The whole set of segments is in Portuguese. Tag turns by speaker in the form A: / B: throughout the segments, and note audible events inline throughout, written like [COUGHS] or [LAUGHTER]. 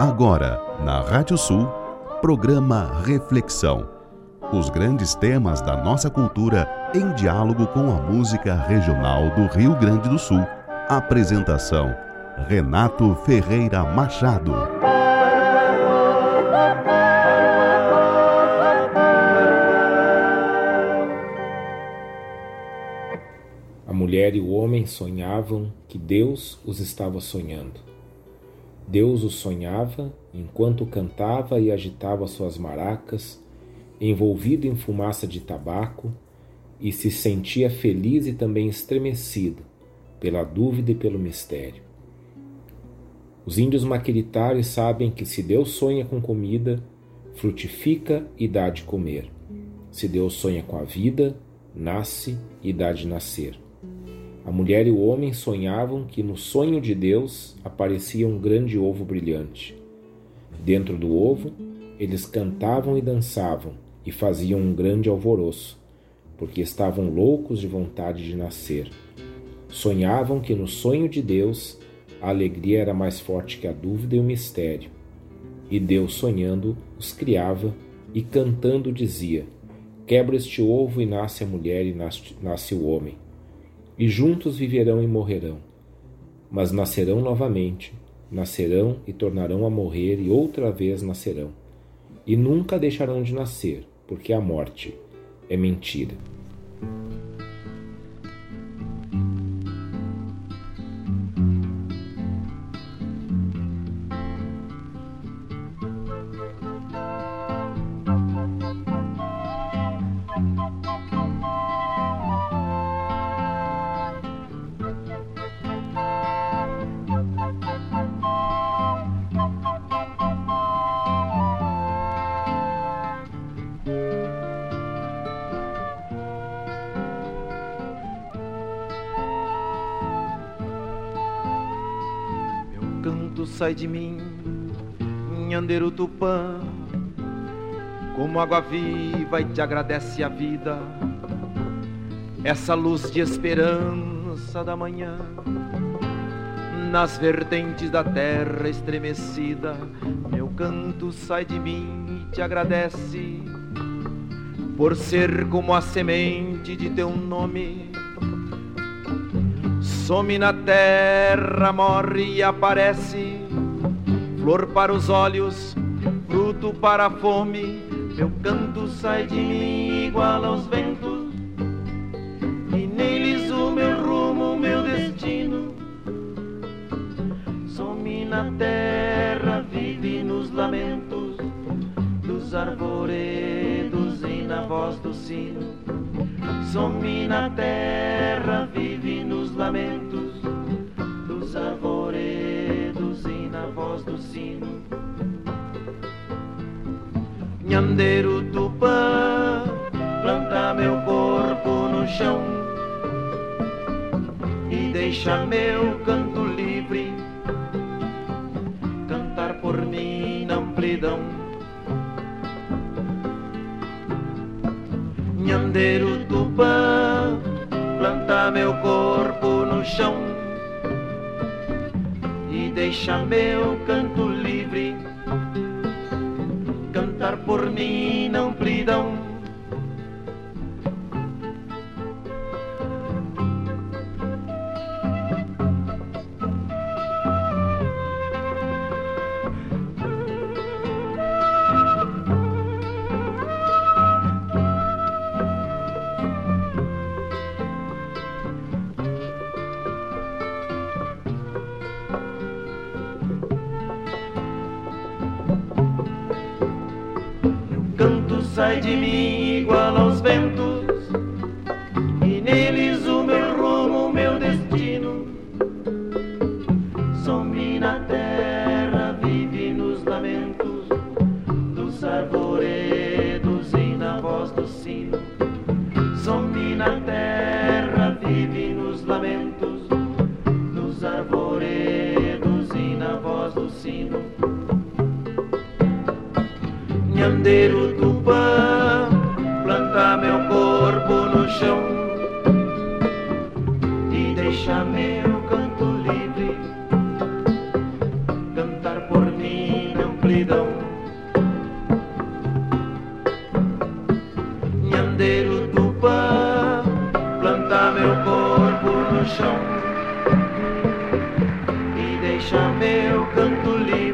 A: Agora, na Rádio Sul, programa Reflexão. Os grandes temas da nossa cultura em diálogo com a música regional do Rio Grande do Sul. Apresentação: Renato Ferreira Machado.
B: A mulher e o homem sonhavam que Deus os estava sonhando. Deus os sonhava enquanto cantava e agitava suas maracas, envolvido em fumaça de tabaco, e se sentia feliz e também estremecido pela dúvida e pelo mistério. Os índios maquiritares sabem que se Deus sonha com comida, frutifica e dá de comer. Se Deus sonha com a vida, nasce e dá de nascer. A mulher e o homem sonhavam que no sonho de Deus aparecia um grande ovo brilhante. Dentro do ovo, eles cantavam e dançavam e faziam um grande alvoroço, porque estavam loucos de vontade de nascer. Sonhavam que no sonho de Deus a alegria era mais forte que a dúvida e o mistério. E Deus, sonhando, os criava e cantando dizia: Quebra este ovo e nasce a mulher e nasce, nasce o homem e juntos viverão e morrerão. Mas nascerão novamente, nascerão e tornarão a morrer e outra vez nascerão. E nunca deixarão de nascer, porque a morte é mentira.
C: De mim, Nhandeiro Tupã, como água viva e te agradece a vida, essa luz de esperança da manhã, nas vertentes da terra estremecida, meu canto sai de mim e te agradece, por ser como a semente de teu nome. Some na terra, morre e aparece flor para os olhos, fruto para a fome. Meu canto sai de mim igual aos ventos, e neles o meu rumo, meu destino. Some na terra, vive nos lamentos dos arvoredos e na voz do sino. Some na terra, vive nos lamentos dos arvoredos voz do sino. Nhandeiro Tupã, planta meu corpo no chão e deixa meu canto livre cantar por mim na amplidão. Nhandeiro Tupã, planta meu corpo no chão e deixa meu canto livre cantar por mim na amplidão. Sai de Do Tupã plantar meu corpo no chão e deixar meu canto livre.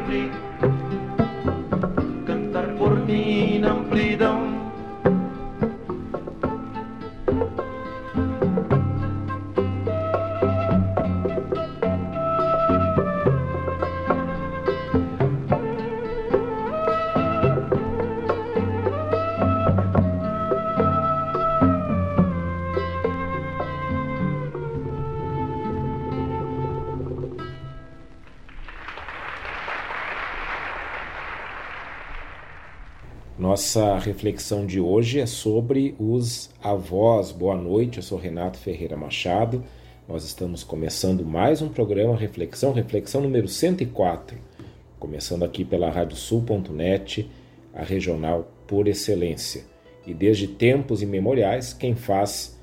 B: Reflexão de hoje é sobre os avós. Boa noite, eu sou Renato Ferreira Machado. Nós estamos começando mais um programa Reflexão, reflexão número 104, começando aqui pela radiosul.net, a regional por excelência. E desde tempos imemoriais, quem faz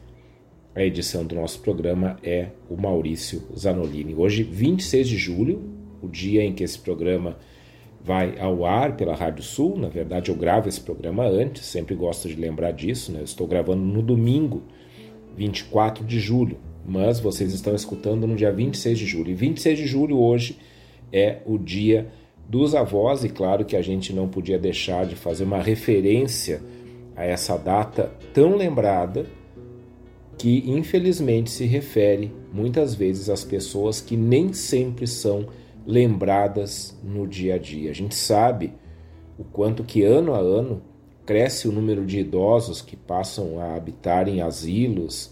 B: a edição do nosso programa é o Maurício Zanolini. Hoje, 26 de julho, o dia em que esse programa vai ao ar pela Rádio Sul. Na verdade, eu gravo esse programa antes, sempre gosto de lembrar disso. Né? Eu estou gravando no domingo, 24 de julho, mas vocês estão escutando no dia 26 de julho. E 26 de julho hoje é o dia dos avós, e claro que a gente não podia deixar de fazer uma referência a essa data tão lembrada que infelizmente se refere muitas vezes às pessoas que nem sempre são lembradas no dia a dia. A gente sabe o quanto que ano a ano cresce o número de idosos que passam a habitar em asilos,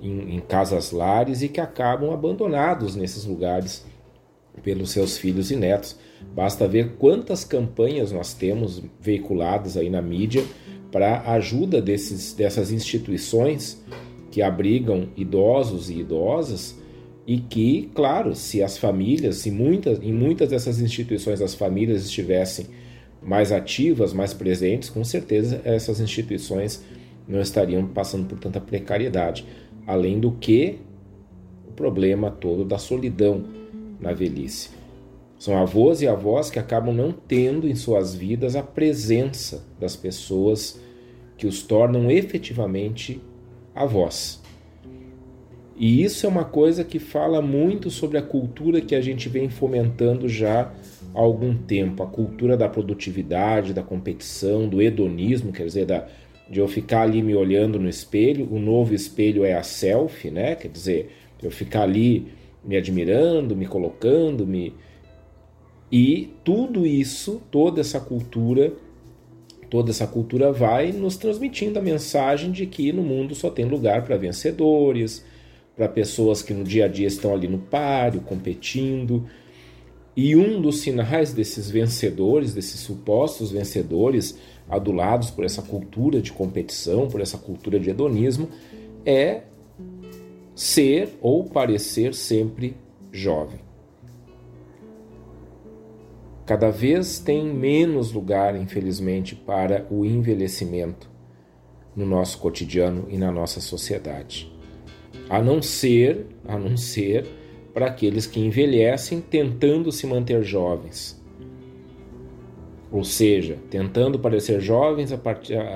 B: em, em casas lares e que acabam abandonados nesses lugares pelos seus filhos e netos. Basta ver quantas campanhas nós temos veiculadas aí na mídia para ajuda desses, dessas instituições que abrigam idosos e idosas e que, claro, se as famílias, se muitas, em muitas dessas instituições as famílias estivessem mais ativas, mais presentes, com certeza essas instituições não estariam passando por tanta precariedade. Além do que o problema todo da solidão na velhice. São avós e avós que acabam não tendo em suas vidas a presença das pessoas que os tornam efetivamente avós. E isso é uma coisa que fala muito sobre a cultura que a gente vem fomentando já há algum tempo, a cultura da produtividade, da competição, do hedonismo, quer dizer, da, de eu ficar ali me olhando no espelho, o novo espelho é a selfie, né? Quer dizer, eu ficar ali me admirando, me colocando, me e tudo isso, toda essa cultura, toda essa cultura vai nos transmitindo a mensagem de que no mundo só tem lugar para vencedores, para pessoas que no dia a dia estão ali no páreo, competindo. E um dos sinais desses vencedores, desses supostos vencedores, adulados por essa cultura de competição, por essa cultura de hedonismo, é ser ou parecer sempre jovem. Cada vez tem menos lugar, infelizmente, para o envelhecimento no nosso cotidiano e na nossa sociedade a não ser, a não ser para aqueles que envelhecem tentando se manter jovens. Ou seja, tentando parecer jovens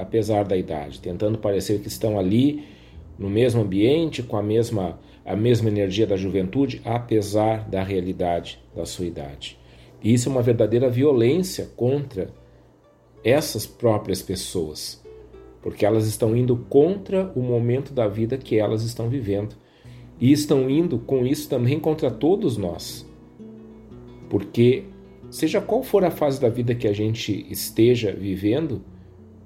B: apesar da idade, tentando parecer que estão ali no mesmo ambiente, com a mesma, a mesma energia da juventude, apesar da realidade da sua idade. E isso é uma verdadeira violência contra essas próprias pessoas porque elas estão indo contra o momento da vida que elas estão vivendo. E estão indo com isso também contra todos nós. Porque, seja qual for a fase da vida que a gente esteja vivendo,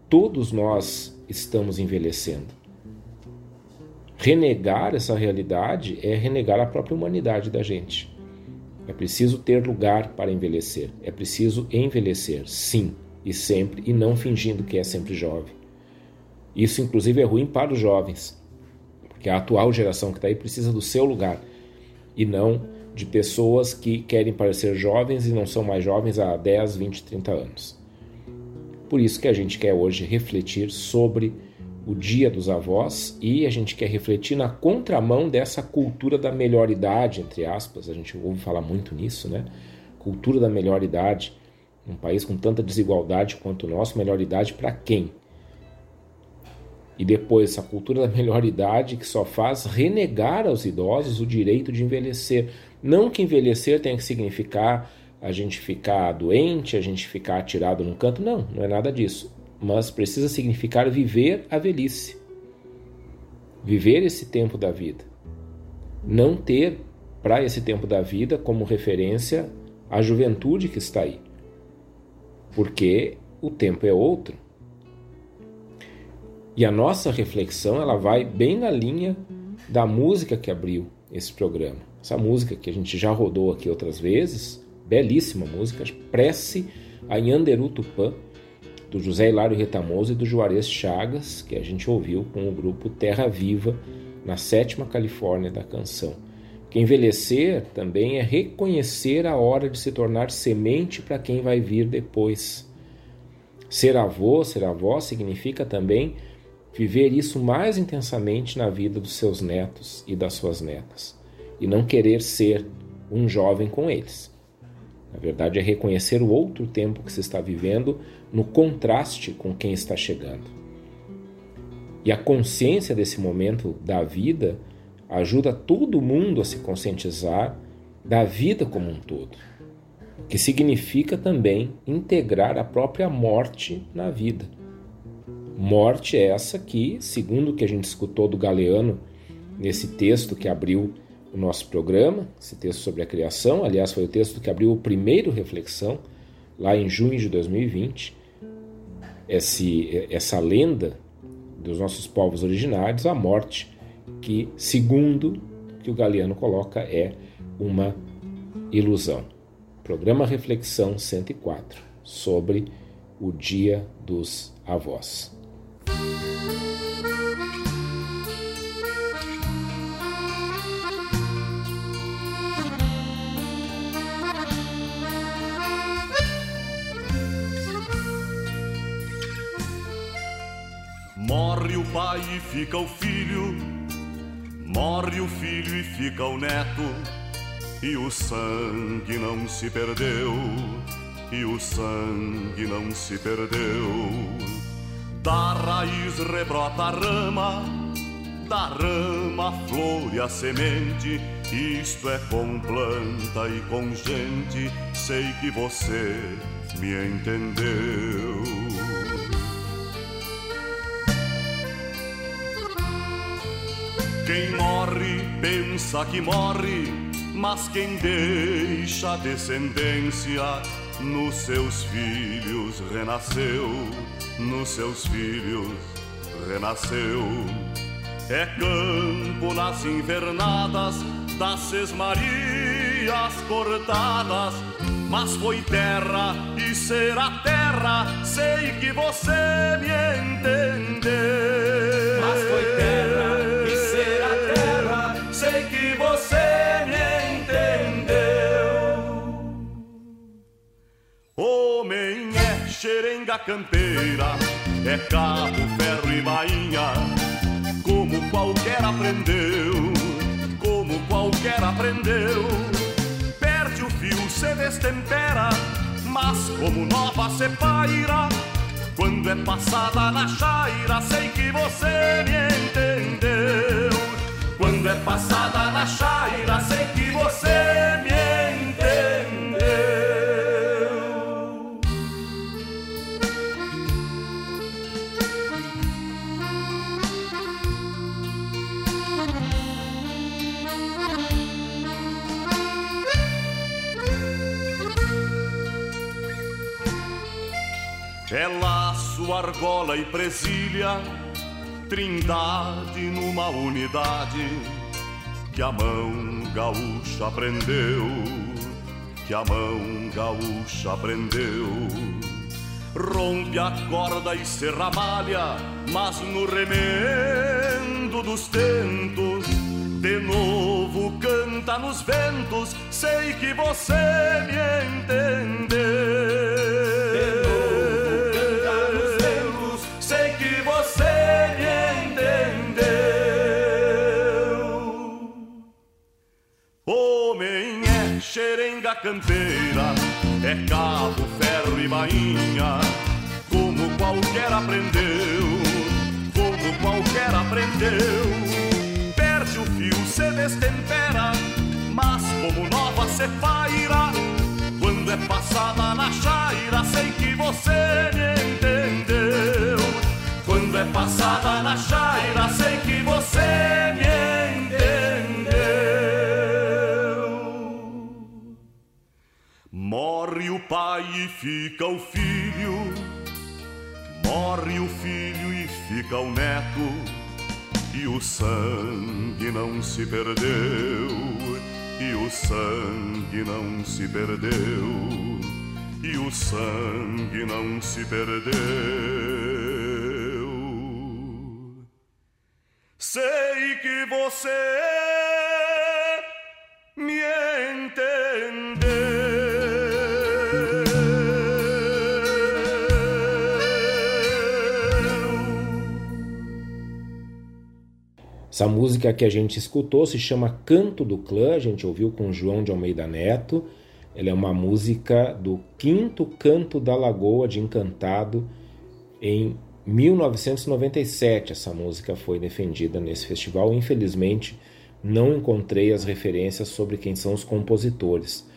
B: todos nós estamos envelhecendo. Renegar essa realidade é renegar a própria humanidade da gente. É preciso ter lugar para envelhecer. É preciso envelhecer, sim, e sempre, e não fingindo que é sempre jovem. Isso, inclusive, é ruim para os jovens, porque a atual geração que está aí precisa do seu lugar e não de pessoas que querem parecer jovens e não são mais jovens há 10, 20, 30 anos. Por isso que a gente quer hoje refletir sobre o Dia dos Avós e a gente quer refletir na contramão dessa cultura da melhor idade, entre aspas, a gente ouve falar muito nisso, né? Cultura da melhor idade. Um país com tanta desigualdade quanto o nosso, melhor idade para quem? E depois essa cultura da melhor idade que só faz renegar aos idosos o direito de envelhecer. Não que envelhecer tenha que significar a gente ficar doente, a gente ficar atirado num canto, não, não é nada disso. Mas precisa significar viver a velhice. Viver esse tempo da vida. Não ter para esse tempo da vida como referência a juventude que está aí. Porque o tempo é outro. E a nossa reflexão ela vai bem na linha da música que abriu esse programa. Essa música que a gente já rodou aqui outras vezes, belíssima música, Prece a Yanderu Tupã, do José Hilário Retamoso e do Juarez Chagas, que a gente ouviu com o grupo Terra Viva, na sétima Califórnia da canção. Que envelhecer também é reconhecer a hora de se tornar semente para quem vai vir depois. Ser avô, ser avó significa também viver isso mais intensamente na vida dos seus netos e das suas netas, e não querer ser um jovem com eles. Na verdade, é reconhecer o outro tempo que se está vivendo no contraste com quem está chegando. E a consciência desse momento da vida ajuda todo mundo a se conscientizar da vida como um todo, que significa também integrar a própria morte na vida. Morte é essa que, segundo o que a gente escutou do Galeano nesse texto que abriu o nosso programa, esse texto sobre a criação, aliás, foi o texto que abriu o primeiro reflexão, lá em junho de 2020, esse, essa lenda dos nossos povos originários, a morte, que, segundo que o Galeano coloca, é uma ilusão. Programa Reflexão 104 sobre o Dia dos Avós.
D: Morre o pai e fica o filho, morre o filho e fica o neto, e o sangue não se perdeu, e o sangue não se perdeu. Da raiz rebrota a rama, da rama a flor e a semente. Isto é com planta e com gente, sei que você me entendeu. Quem morre pensa que morre, mas quem deixa descendência nos seus filhos renasceu, nos seus filhos renasceu. É campo nas invernadas das sesmarias cortadas, mas foi terra e será terra, sei que você me entendeu.
C: Mas foi terra
D: campeira, é cabo, ferro e bainha, como qualquer aprendeu, como qualquer aprendeu. Perde o fio, se destempera, mas como nova se paira. Quando é passada na chaira, sei que você me entendeu. Quando é passada na chaira, sei que você me entendeu. É laço, argola e presilha, trindade numa unidade que a mão gaúcha aprendeu, que a mão gaúcha aprendeu. Rompe a corda e se ramalha, mas no remendo dos tentos, de novo canta nos ventos, sei que você me entendeu. Xerenga campeira, é cabo, ferro e bainha, como qualquer aprendeu, como qualquer aprendeu. Perde o fio, se destempera, mas como nova se paira. Quando é passada na chaira, sei que você me entendeu. Quando é passada na chaira, sei que você me entendeu. Pai e fica o filho, morre o filho e fica o neto, e o sangue não se perdeu, e o sangue não se perdeu. e o sangue não se perdeu. Sei que você
B: Essa música que a gente escutou se chama Canto do Clã, a gente ouviu com João de Almeida Neto. Ela é uma música do quinto Canto da Lagoa de Encantado em 1997. Essa música foi defendida nesse festival. Infelizmente, não encontrei as referências sobre quem são os compositores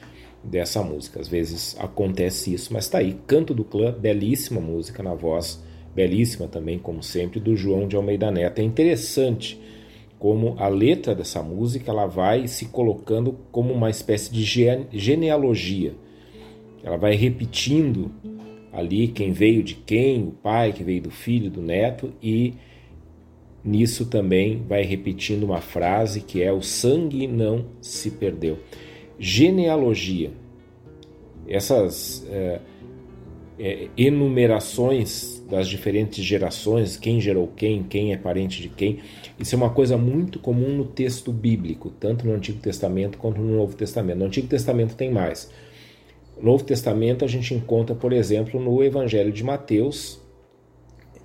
B: dessa música. Às vezes acontece isso, mas tá aí. Canto do Clã, belíssima música na voz, belíssima também, como sempre, do João de Almeida Neto. É interessante como a letra dessa música ela vai se colocando como uma espécie de genealogia. Ela vai repetindo ali quem veio de quem, o pai que veio do filho, do neto, e nisso também vai repetindo uma frase que é: o sangue não se perdeu. Genealogia. Essas é, é, enumerações das diferentes gerações, quem gerou quem, quem é parente de quem, isso é uma coisa muito comum no texto bíblico, tanto no Antigo Testamento quanto no Novo Testamento. No Antigo Testamento tem mais. No Novo Testamento a gente encontra, por exemplo, no Evangelho de Mateus,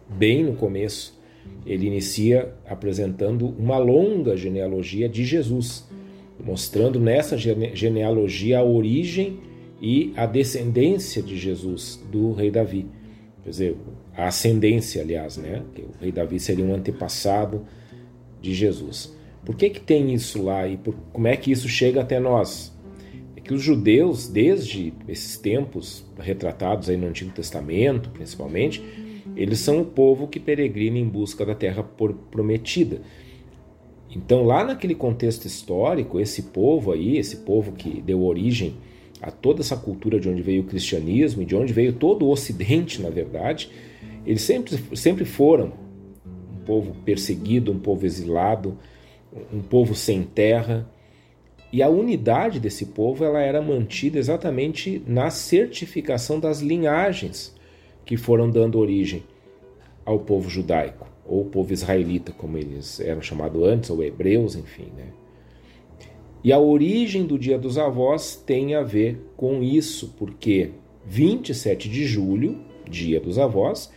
B: bem no começo, ele inicia apresentando uma longa genealogia de Jesus, mostrando nessa genealogia a origem e a descendência de Jesus, do rei Davi. Quer dizer, a ascendência, aliás, né? Que o rei Davi seria um antepassado de Jesus. Por que, que tem isso lá e por, como é que isso chega até nós? É que os judeus, desde esses tempos retratados aí no Antigo Testamento, principalmente, eles são o povo que peregrina em busca da terra prometida. Então, lá naquele contexto histórico, esse povo aí, esse povo que deu origem a toda essa cultura de onde veio o cristianismo e de onde veio todo o Ocidente, na verdade, eles sempre, sempre foram povo perseguido, um povo exilado, um povo sem terra. E a unidade desse povo ela era mantida exatamente na certificação das linhagens que foram dando origem ao povo judaico, ou povo israelita, como eles eram chamados antes, ou hebreus, enfim. Né? E a origem do Dia dos Avós tem a ver com isso, porque 27 de julho, Dia dos Avós,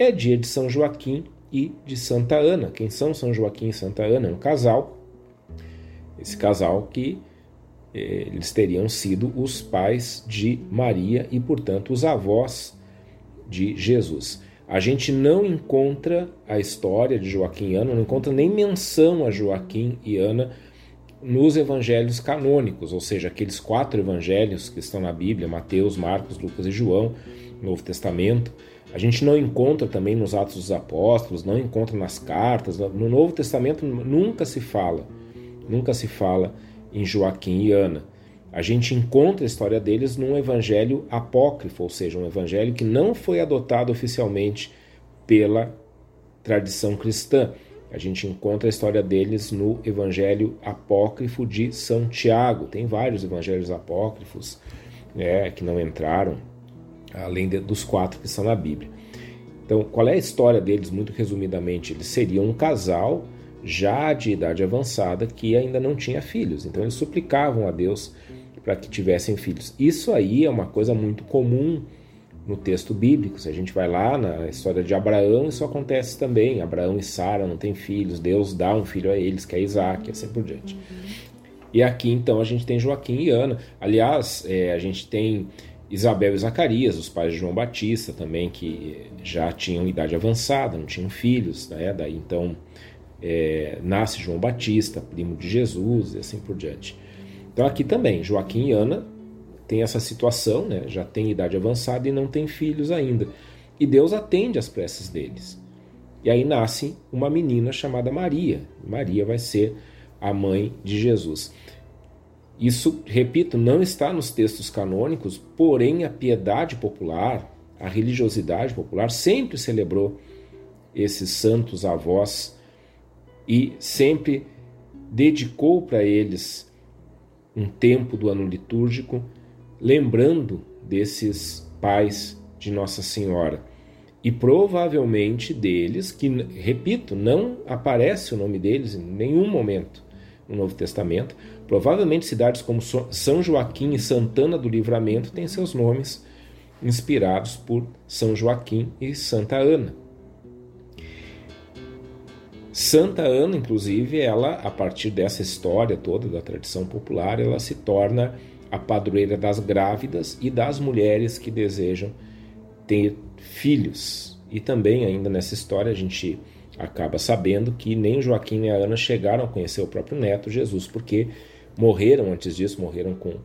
B: é dia de São Joaquim e de Santa Ana. Quem são São Joaquim e Santa Ana? É um casal. Esse casal que eh, eles teriam sido os pais de Maria e, portanto, os avós de Jesus. A gente não encontra a história de Joaquim e Ana, não encontra nem menção a Joaquim e Ana nos evangelhos canônicos, ou seja, aqueles quatro evangelhos que estão na Bíblia, Mateus, Marcos, Lucas e João, Novo Testamento. A gente não encontra também nos Atos dos Apóstolos, não encontra nas cartas. No Novo Testamento nunca se fala, nunca se fala em Joaquim e Ana. A gente encontra a história deles num evangelho apócrifo, ou seja, um evangelho que não foi adotado oficialmente pela tradição cristã. A gente encontra a história deles no evangelho apócrifo de São Tiago. Tem vários evangelhos apócrifos né, que não entraram além de, dos quatro que estão na Bíblia. Então, qual é a história deles, muito resumidamente? Eles seriam um casal já de idade avançada que ainda não tinha filhos. Então, eles suplicavam a Deus para que tivessem filhos. Isso aí é uma coisa muito comum no texto bíblico. Se a gente vai lá na história de Abraão, isso acontece também. Abraão e Sara não têm filhos, Deus dá um filho a eles, que é Isaac, e assim por diante. E aqui então a gente tem Joaquim e Ana. Aliás, é, a gente tem Isabel e Zacarias, os pais de João Batista também, que já tinham idade avançada, não tinham filhos, né? daí então é, nasce João Batista, primo de Jesus e assim por diante. Então aqui também, Joaquim e Ana tem essa situação, né? já tem idade avançada e não tem filhos ainda. E Deus atende às preces deles. E aí nasce uma menina chamada Maria. Maria vai ser a mãe de Jesus. Isso, repito, não está nos textos canônicos, porém a piedade popular, a religiosidade popular sempre celebrou esses santos avós e sempre dedicou para eles um tempo do ano litúrgico, lembrando desses pais de Nossa Senhora. E provavelmente deles, que, repito, não aparece o nome deles em nenhum momento no Novo Testamento, provavelmente cidades como São Joaquim e Santana do Livramento têm seus nomes inspirados por São Joaquim e Santa Ana. Santa Ana, inclusive, ela, a partir dessa história toda da tradição popular, ela se torna a padroeira das grávidas e das mulheres que desejam ter filhos. E também, ainda nessa história, a gente acaba sabendo que nem Joaquim nem a Ana chegaram a conhecer o próprio neto, Jesus, porque morreram antes disso, morreram com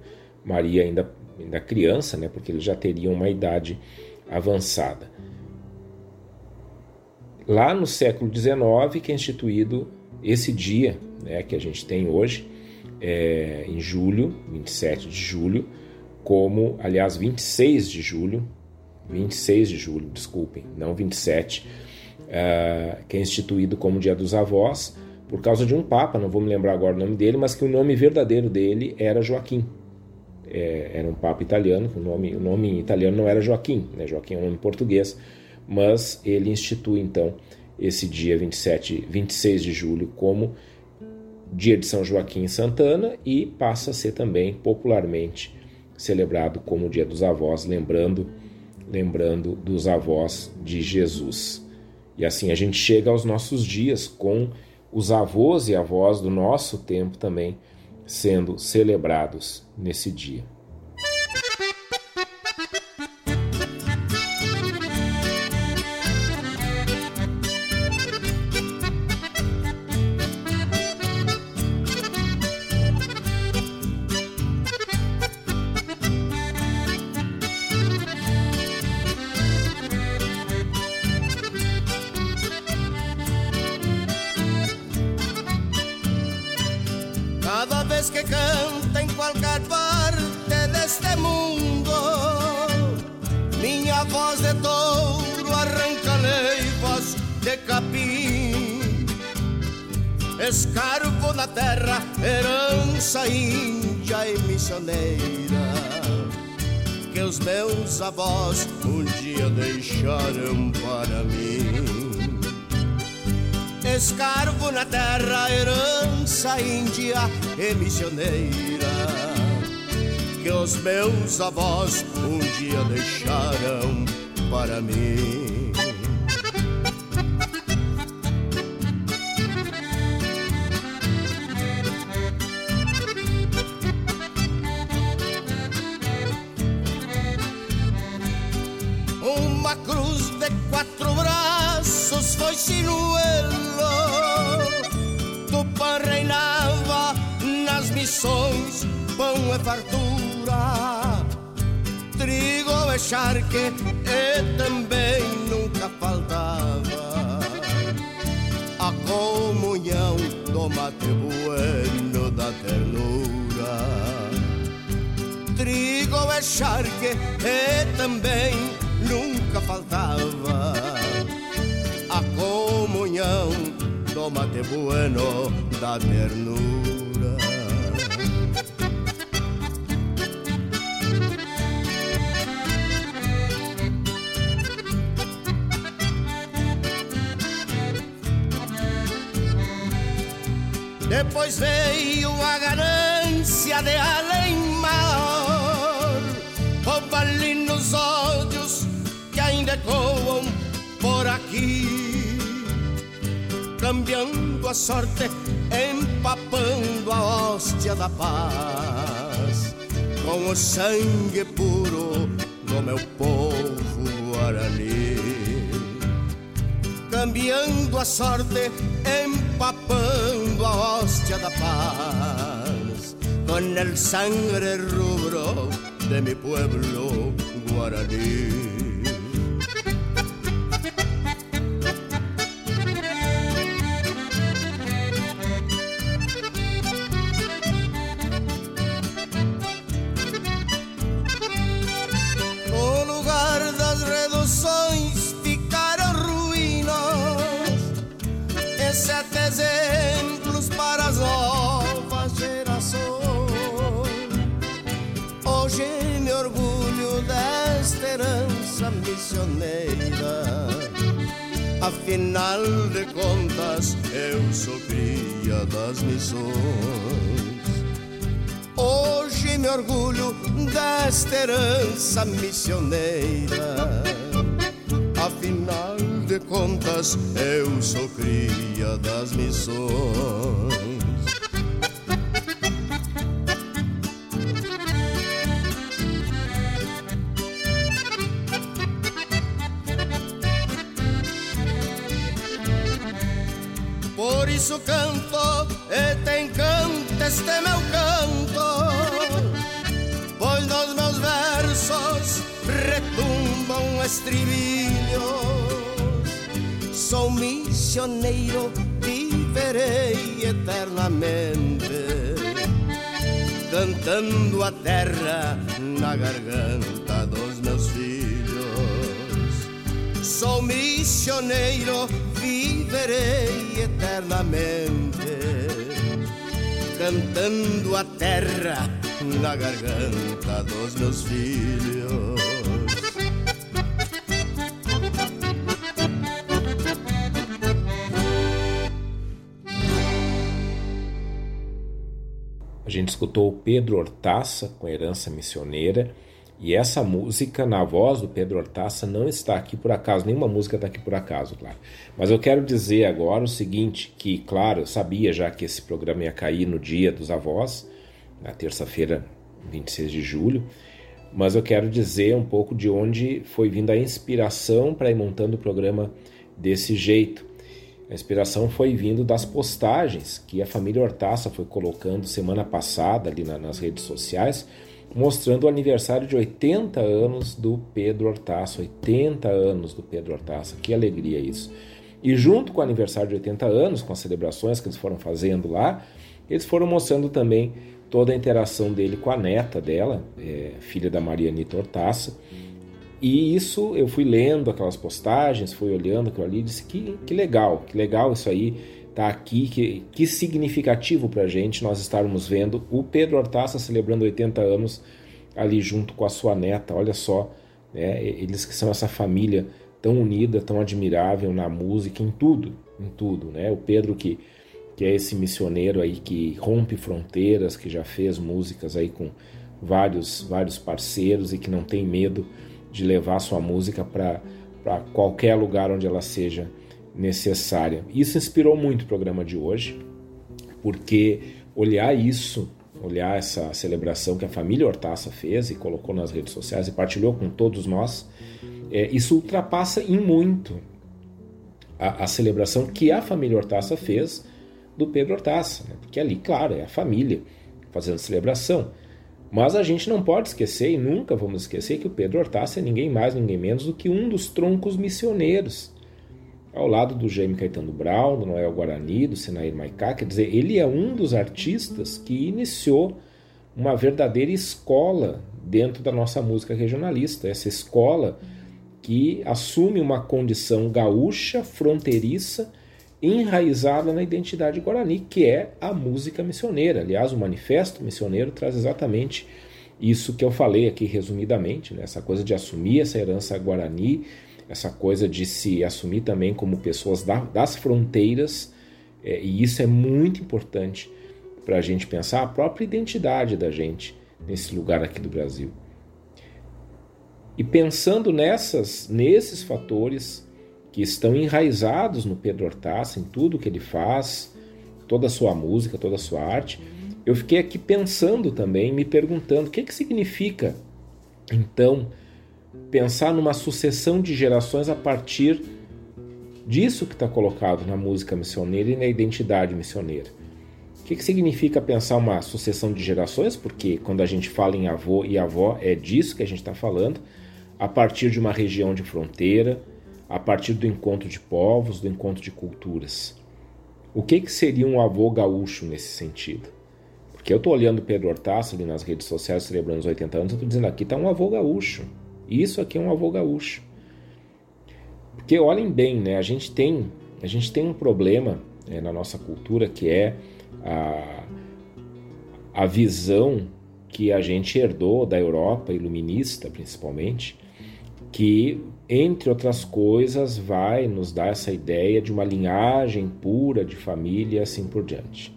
B: Maria ainda, ainda criança, né, porque eles já teriam uma idade avançada. Lá no século XIX que é instituído esse dia né, que a gente tem hoje, é, em julho, 27 de julho, como, aliás, 26 de julho, 26 de julho, desculpem, não 27, é, que é instituído como Dia dos Avós, por causa de um papa, não vou me lembrar agora o nome dele, mas que o nome verdadeiro dele era Joaquim. É, era um papa italiano, o nome, o nome italiano não era Joaquim, né? Joaquim é um nome português, mas ele institui então esse dia 27, 26 de julho como dia de São Joaquim em Santana e passa a ser também popularmente celebrado como dia dos avós, lembrando lembrando dos avós de Jesus. E assim a gente chega aos nossos dias com os avós e avós do nosso tempo também sendo celebrados nesse dia.
E: Missioneira que os meus avós um dia deixaram para mim. Escarvo na terra, herança índia e missioneira que os meus avós um dia deixaram para mim. Fartura, trigo e charque e também nunca faltava a comunhão do mate bueno da ternura. Trigo e charque e também nunca faltava comunhão do mate bueno da ternura. Depois veio a ganância de além maior, rouba ali nos ódios que ainda ecoam por aqui, cambiando a sorte, empapando a hóstia da paz, com o sangue puro do meu povo guarani, cambiando a sorte, empapando a hostia da paz. Con el sangre rubro de mi pueblo hoje me orgulho desta herança missioneira. Afinal de contas, eu sou cria das missões. Hoje me orgulho desta herança missioneira. Afinal de contas, eu sou cria das missões. Isso canto e tem canto este meu canto. Pois nos meus versos retumbam estribilhos. Sou missioneiro, viverei eternamente Cantando a terra na garganta dos meus filhos. Sou missioneiro, viverei eternamente, cantando a terra na garganta dos meus filhos.
B: A gente escutou Pedro Hortaça com Herança Missioneira e essa música, na voz do Pedro Hortaça, não está aqui por acaso, nenhuma música está aqui por acaso, claro. Mas eu quero dizer agora o seguinte, que, claro, eu sabia já que esse programa ia cair no dia dos avós, na terça-feira, 26 de julho, mas eu quero dizer um pouco de onde foi vindo a inspiração para ir montando o programa desse jeito. A inspiração foi vindo das postagens que a família Hortaça foi colocando semana passada ali na, nas redes sociais, mostrando o aniversário de 80 anos do Pedro Hortaça. 80 anos do Pedro Hortaça, que alegria isso. E junto com o aniversário de 80 anos, com as celebrações que eles foram fazendo lá, eles foram mostrando também toda a interação dele com a neta dela, é, filha da Maria Anitta Hortaça. E isso eu fui lendo aquelas postagens, fui olhando aquilo ali e disse que, que legal, que legal isso aí tá aqui, que, que significativo para a gente nós estarmos vendo o Pedro Hortaça celebrando 80 anos ali junto com a sua neta. Olha só, né? eles que são essa família tão unida, tão admirável na música, em tudo, em tudo, né? O Pedro que que é esse missioneiro aí que rompe fronteiras, que já fez músicas aí com vários vários parceiros e que não tem medo de levar sua música para qualquer lugar onde ela seja necessária. Isso inspirou muito o programa de hoje, porque olhar isso, olhar essa celebração que a família Hortaça fez e colocou nas redes sociais e partilhou com todos nós, é, isso ultrapassa em muito a, a, celebração que a família Hortaça fez do Pedro Hortaça, né? porque ali, claro, é a família fazendo celebração. Mas a gente não pode esquecer, e nunca vamos esquecer, que o Pedro Hortaça é ninguém mais, ninguém menos do que um dos troncos missioneiros ao lado do Jaime Caetano Brown, do Noel Guarani, do Sinair Maicá. Quer dizer, ele é um dos artistas que iniciou uma verdadeira escola dentro da nossa música regionalista. Essa escola que assume uma condição gaúcha, fronteiriça, enraizada na identidade guarani, que é a música missioneira. Aliás, o Manifesto Missioneiro traz exatamente isso que eu falei aqui resumidamente, né? essa coisa de assumir essa herança guarani, essa coisa de se assumir também como pessoas da, das fronteiras, é, e isso é muito importante para a gente pensar a própria identidade da gente nesse lugar aqui do Brasil. E pensando nessas, nesses fatores que estão enraizados no Pedro Hortaça, em tudo que ele faz, toda a sua música, toda a sua arte, eu fiquei aqui pensando também, me perguntando o que, que significa, então, pensar numa sucessão de gerações a partir disso que está colocado na música missioneira e na identidade missioneira. O que, que significa pensar uma sucessão de gerações? Porque quando a gente fala em avô e avó, é disso que a gente está falando, a partir de uma região de fronteira, a partir do encontro de povos, do encontro de culturas. O que, que seria um avô gaúcho nesse sentido? Porque eu estou olhando Pedro Hortaça ali nas redes sociais celebrando os 80 anos, eu estou dizendo aqui está um avô gaúcho. Isso aqui é um avô gaúcho. Porque olhem bem, né? A gente tem, a gente tem um problema é, na nossa cultura que é a, a visão que a gente herdou da Europa iluminista, principalmente, que, entre outras coisas, vai nos dar essa ideia de uma linhagem pura de família e assim por diante.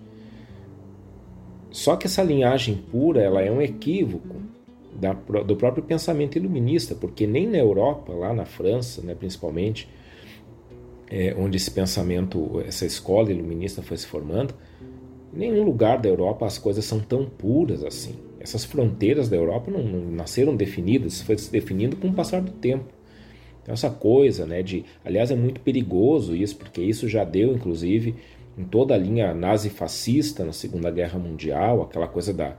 B: Só que essa linhagem pura ela é um equívoco da, do próprio pensamento iluminista, porque nem na Europa, lá na França, né, principalmente, é, onde esse pensamento, essa escola iluminista foi se formando, em nenhum lugar da Europa as coisas são tão puras assim. Essas fronteiras da Europa não, não nasceram definidas, foi se definindo com o passar do tempo. Então, essa coisa, né, de, aliás, é muito perigoso isso, porque isso já deu, inclusive, em toda a linha nazi-fascista na Segunda Guerra Mundial, aquela coisa da,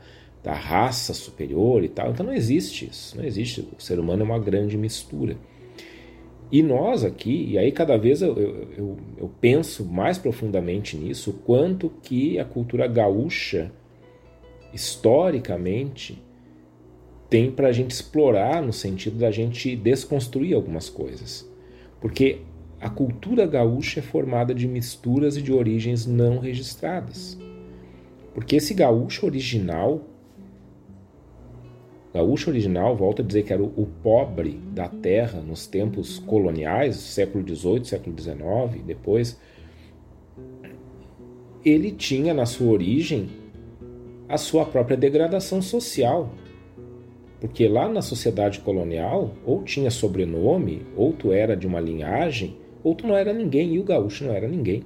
B: da raça superior e tal. Então não existe isso, não existe. O ser humano é uma grande mistura. E nós aqui, e aí cada vez eu, eu, eu penso mais profundamente nisso, o quanto que a cultura gaúcha, historicamente, tem para a gente explorar no sentido da gente desconstruir algumas coisas. Porque a cultura gaúcha é formada de misturas e de origens não registradas. Porque esse gaúcho original, gaúcho original, volta a dizer que era o, pobre da terra nos tempos coloniais, século XVIII, século XIX, depois, ele tinha na sua origem a sua própria degradação social. Porque lá na sociedade colonial, ou tinha sobrenome, ou tu era de uma linhagem, ou tu não era ninguém, e o gaúcho não era ninguém.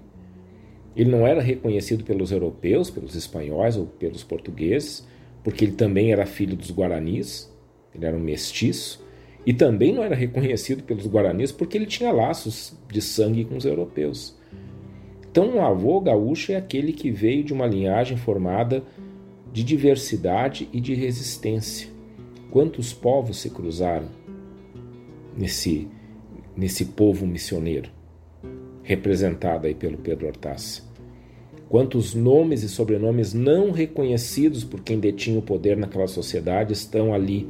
B: Ele não era reconhecido pelos europeus, pelos espanhóis ou pelos portugueses, porque ele também era filho dos guaranis, ele era um mestiço, e também não era reconhecido pelos guaranis porque ele tinha laços de sangue com os europeus. Então, um avô gaúcho é aquele que veio de uma linhagem formada de diversidade e de resistência. Quantos povos se cruzaram nesse nesse povo missioneiro, representado aí pelo Pedro Hortaça. Quantos nomes e sobrenomes não reconhecidos por quem detinha o poder naquela sociedade estão ali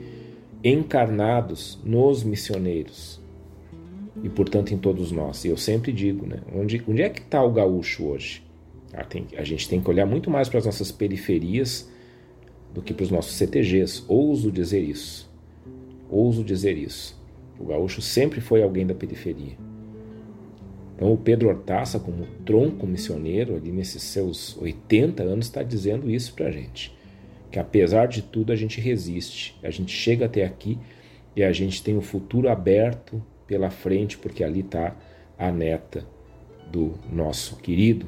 B: encarnados nos missioneiros e, portanto, em todos nós. E eu sempre digo, né, onde, onde é que está o gaúcho hoje? Ah, tem, a gente tem que olhar muito mais para as nossas periferias do que para os nossos CTGs. Ouso dizer isso. Ouso dizer isso. O gaúcho sempre foi alguém da periferia. Então o Pedro Hortaça, como tronco missioneiro, ali nesses seus 80 anos, está dizendo isso para a gente. Que apesar de tudo a gente resiste, a gente chega até aqui e a gente tem o futuro aberto pela frente, porque ali está a neta do nosso querido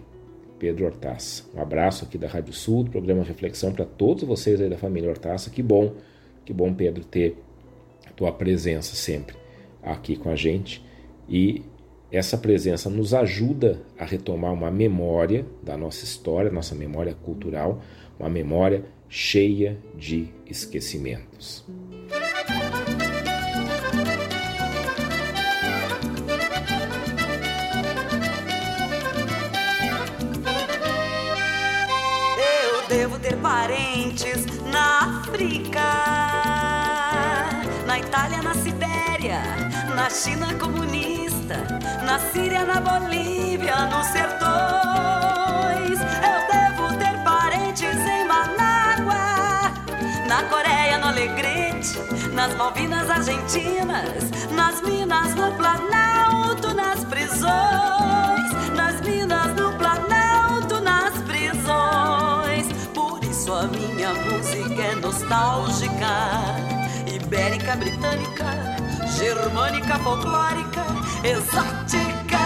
B: Pedro Hortaça. Um abraço aqui da Rádio Sul, do programa Reflexão para todos vocês aí da família Hortaça. Que bom, que bom, Pedro, ter tua presença sempre aqui com a gente e essa presença nos ajuda a retomar uma memória da nossa história, nossa memória cultural, uma memória cheia de esquecimentos.
F: Eu devo ter parentes na África na Itália, na Sibéria, na China comunista, na Síria, na Bolívia, nos sertões. Eu devo ter parentes em Manágua, na Coreia, no Alegrete, nas Malvinas Argentinas, nas minas no Planalto, nas prisões, nas minas no Planalto, nas prisões. Por isso a minha música é nostálgica ibérica, britânica, germânica, folclórica, exótica,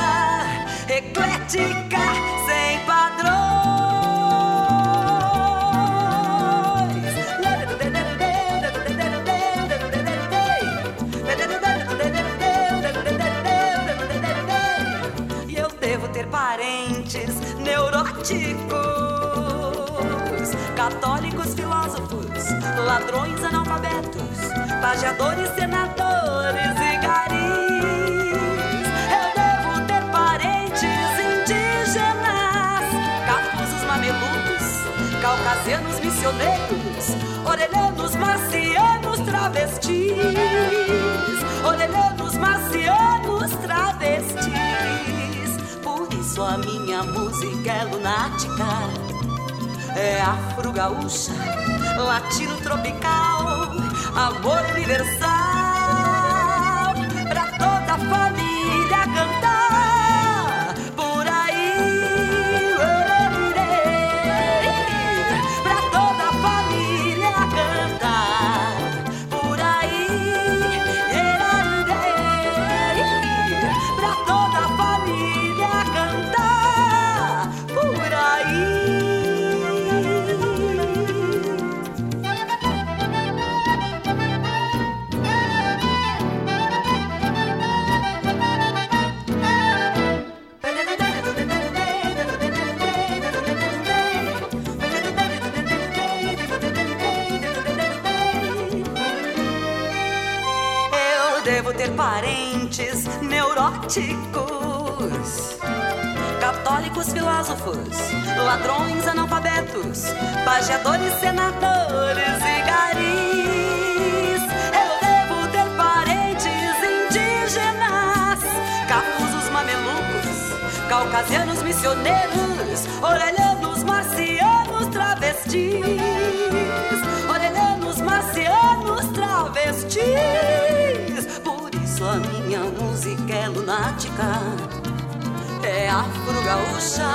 F: eclética, sem padrões. E eu devo ter parentes neuróticos, católicos, filósofos, ladrões analfabetos Pajadores, senadores e garis. Eu devo ter parentes indígenas, cafusos mamelucos, caucasianos missioneiros, orelhanos marcianos travestis, orelhanos marcianos travestis. Por isso a minha música é lunática, é afro-gaúcha, latino-tropical, amor universal, pra toda a família cantar. Católicos, filósofos, ladrões, analfabetos, pageadores, senadores e garis. Eu devo ter parentes indígenas, cafusos, mamelucos, caucasianos, missioneiros, orelhanos, marcianos, travestis, orelhanos, marcianos, travestis. Por isso a minha música é lunática. É afro-gaúcha,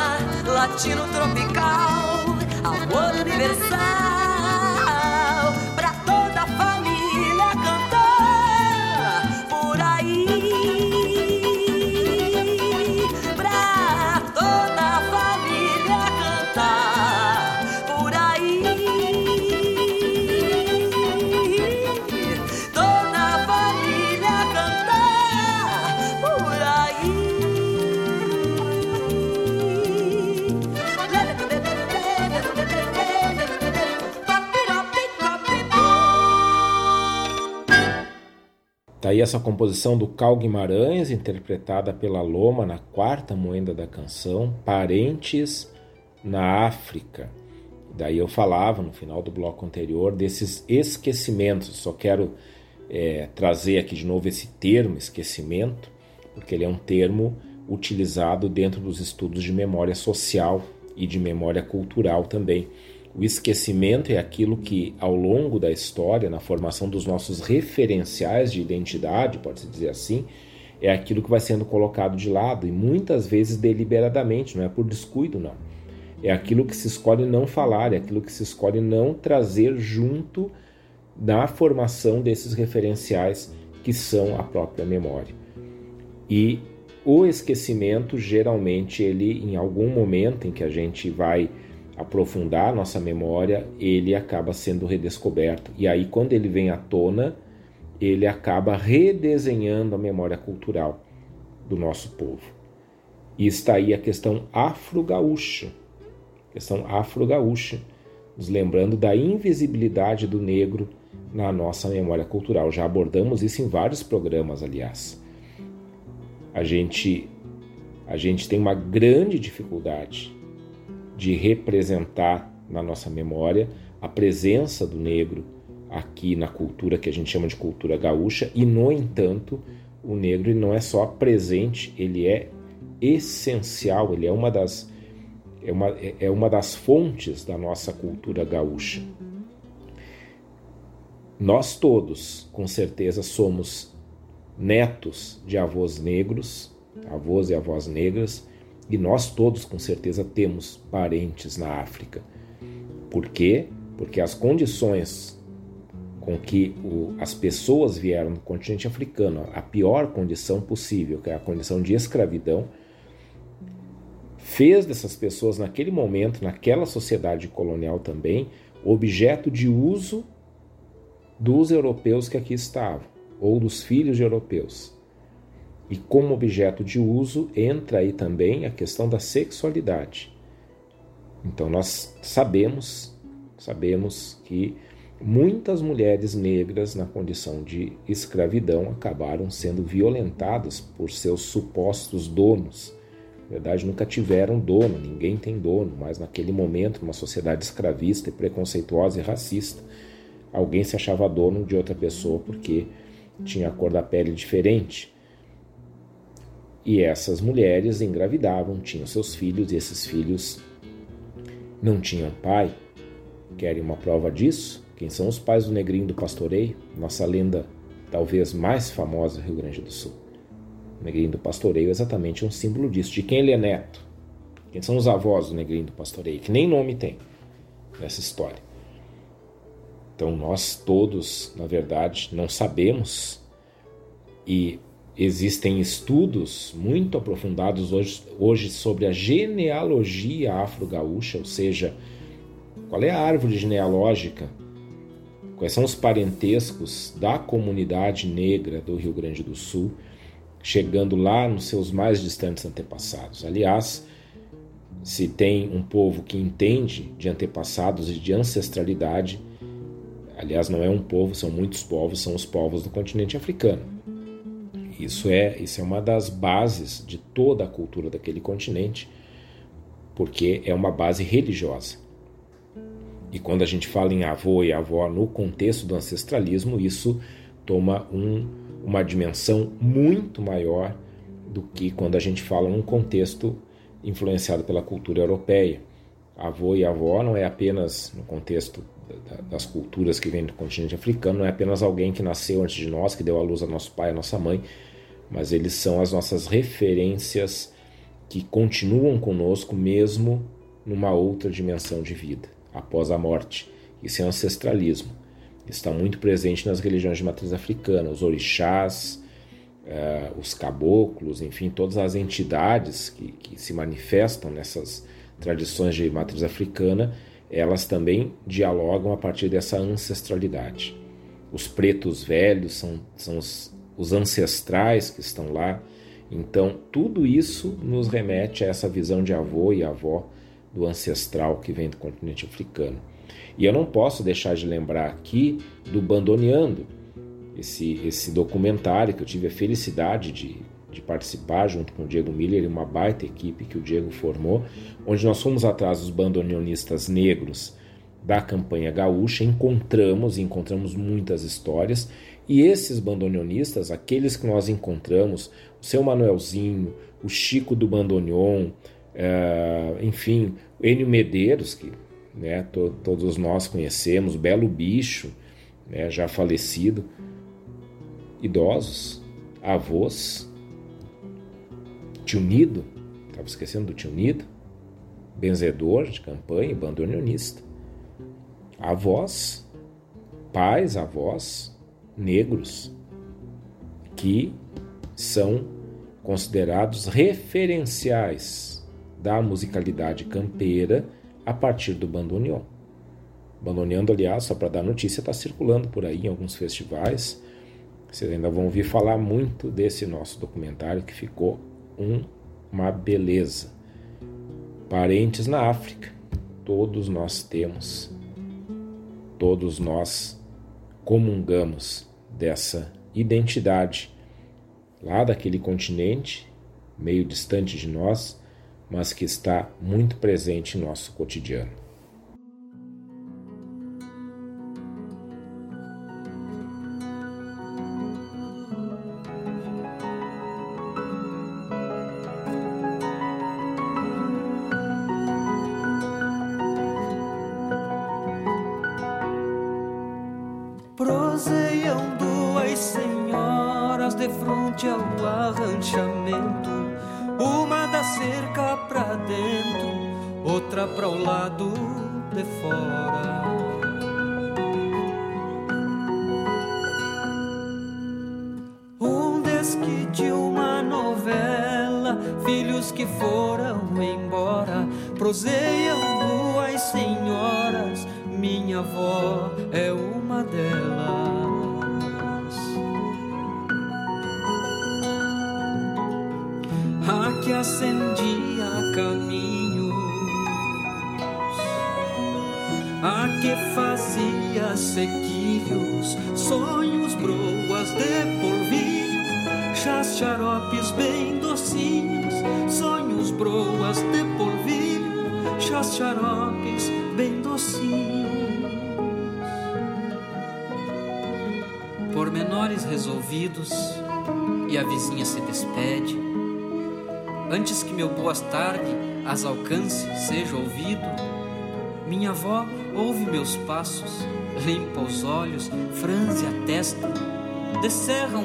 F: latino-tropical, amor universal.
B: Tá aí essa composição do Cal Guimarães, interpretada pela Loma na quarta moenda da canção, Parentes na África. Daí eu falava no final do bloco anterior desses esquecimentos. Só quero é, trazer aqui de novo esse termo, esquecimento, porque ele é um termo utilizado dentro dos estudos de memória social e de memória cultural também. O esquecimento é aquilo que, ao longo da história, na formação dos nossos referenciais de identidade, pode-se dizer assim, é aquilo que vai sendo colocado de lado e muitas vezes deliberadamente, não é por descuido, não. É aquilo que se escolhe não falar, é aquilo que se escolhe não trazer junto na formação desses referenciais que são a própria memória. E o esquecimento, geralmente, ele, em algum momento em que a gente vai aprofundar a nossa memória, ele acaba sendo redescoberto. E aí, quando ele vem à tona, ele acaba redesenhando a memória cultural do nosso povo. E está aí a questão afro-gaúcha, questão afro-gaúcha, nos lembrando da invisibilidade do negro na nossa memória cultural. Já abordamos isso em vários programas, aliás. A gente, a gente tem uma grande dificuldade de representar na nossa memória a presença do negro aqui na cultura que a gente chama de cultura gaúcha e no entanto o negro não é só presente ele é essencial ele é uma das é uma, é uma das fontes da nossa cultura gaúcha. Nós todos com certeza somos netos de avós negros avós e avós negras e nós todos, com certeza, temos parentes na África. Por quê? Porque as condições com que o, as pessoas vieram do continente africano, a pior condição possível, que é a condição de escravidão, fez dessas pessoas, naquele momento, naquela sociedade colonial também, objeto de uso dos europeus que aqui estavam, ou dos filhos de europeus. E como objeto de uso entra aí também a questão da sexualidade. Então nós sabemos, sabemos que muitas mulheres negras na condição de escravidão acabaram sendo violentadas por seus supostos donos. Na verdade, nunca tiveram dono, ninguém tem dono, mas naquele momento, numa sociedade escravista e preconceituosa e racista, alguém se achava dono de outra pessoa porque tinha a cor da pele diferente. E essas mulheres engravidavam, tinham seus filhos, e esses filhos não tinham pai. Querem uma prova disso? Quem são os pais do Negrinho do Pastoreio? Nossa lenda talvez mais famosa do Rio Grande do Sul. O Negrinho do Pastoreio é exatamente um símbolo disso. De quem ele é neto? Quem são os avós do Negrinho do Pastoreio? Que nem nome tem nessa história. Então nós todos, na verdade, não sabemos e Existem estudos muito aprofundados hoje, hoje sobre a genealogia afro-gaúcha, ou seja, qual é a árvore genealógica, quais são os parentescos da comunidade negra do Rio Grande do Sul, chegando lá nos seus mais distantes antepassados. Aliás, se tem um povo que entende de antepassados e de ancestralidade, aliás, não é um povo, são muitos povos, são os povos do continente africano Isso é, isso é uma das bases de toda a cultura daquele continente, porque é uma base religiosa. E quando a gente fala em avô e avó no contexto do ancestralismo, isso toma um, uma dimensão muito maior do que quando a gente fala num contexto influenciado pela cultura europeia. Avô e avó não é apenas no contexto das culturas que vêm do continente africano, não é apenas alguém que nasceu antes de nós, que deu à luz a nosso pai, a nossa mãe, mas eles são as nossas referências que continuam conosco mesmo numa outra dimensão de vida após a morte. Isso é ancestralismo. Está muito presente nas religiões de matriz africana, os orixás, uh, os caboclos, enfim, todas as entidades que, que se manifestam nessas tradições de matriz africana, elas também dialogam a partir dessa ancestralidade. Os pretos velhos são, são os, os ancestrais que estão lá. Então, tudo isso nos remete a essa visão de avô e avó do ancestral que vem do continente africano. E eu não posso deixar de lembrar aqui do Bandoneando, esse, esse documentário que eu tive a felicidade de, de participar junto com o Diego Miller e uma baita equipe que o Diego formou, onde nós fomos atrás dos bandoneonistas negros da campanha gaúcha, encontramos, encontramos muitas histórias, e esses bandoneonistas, aqueles que nós encontramos, o seu Manuelzinho, o Chico do Bandoneon, é, enfim, Enio Medeiros, que né, to, todos nós conhecemos, Belo Bicho, né, já falecido, idosos, avós, tio Nido, estava esquecendo do tio Nido, benzedor de campanha bandoneonista, avós, pais, avós, negros, que são considerados referenciais da musicalidade campeira a partir do bandoneon. Bandoneando, aliás, só para dar notícia, está circulando por aí em alguns festivais. Vocês ainda vão ouvir falar muito desse nosso documentário que ficou um, uma beleza. Parentes na África, todos nós temos, todos nós comungamos dessa identidade lá daquele continente, meio distante de nós, mas que está muito presente em nosso cotidiano.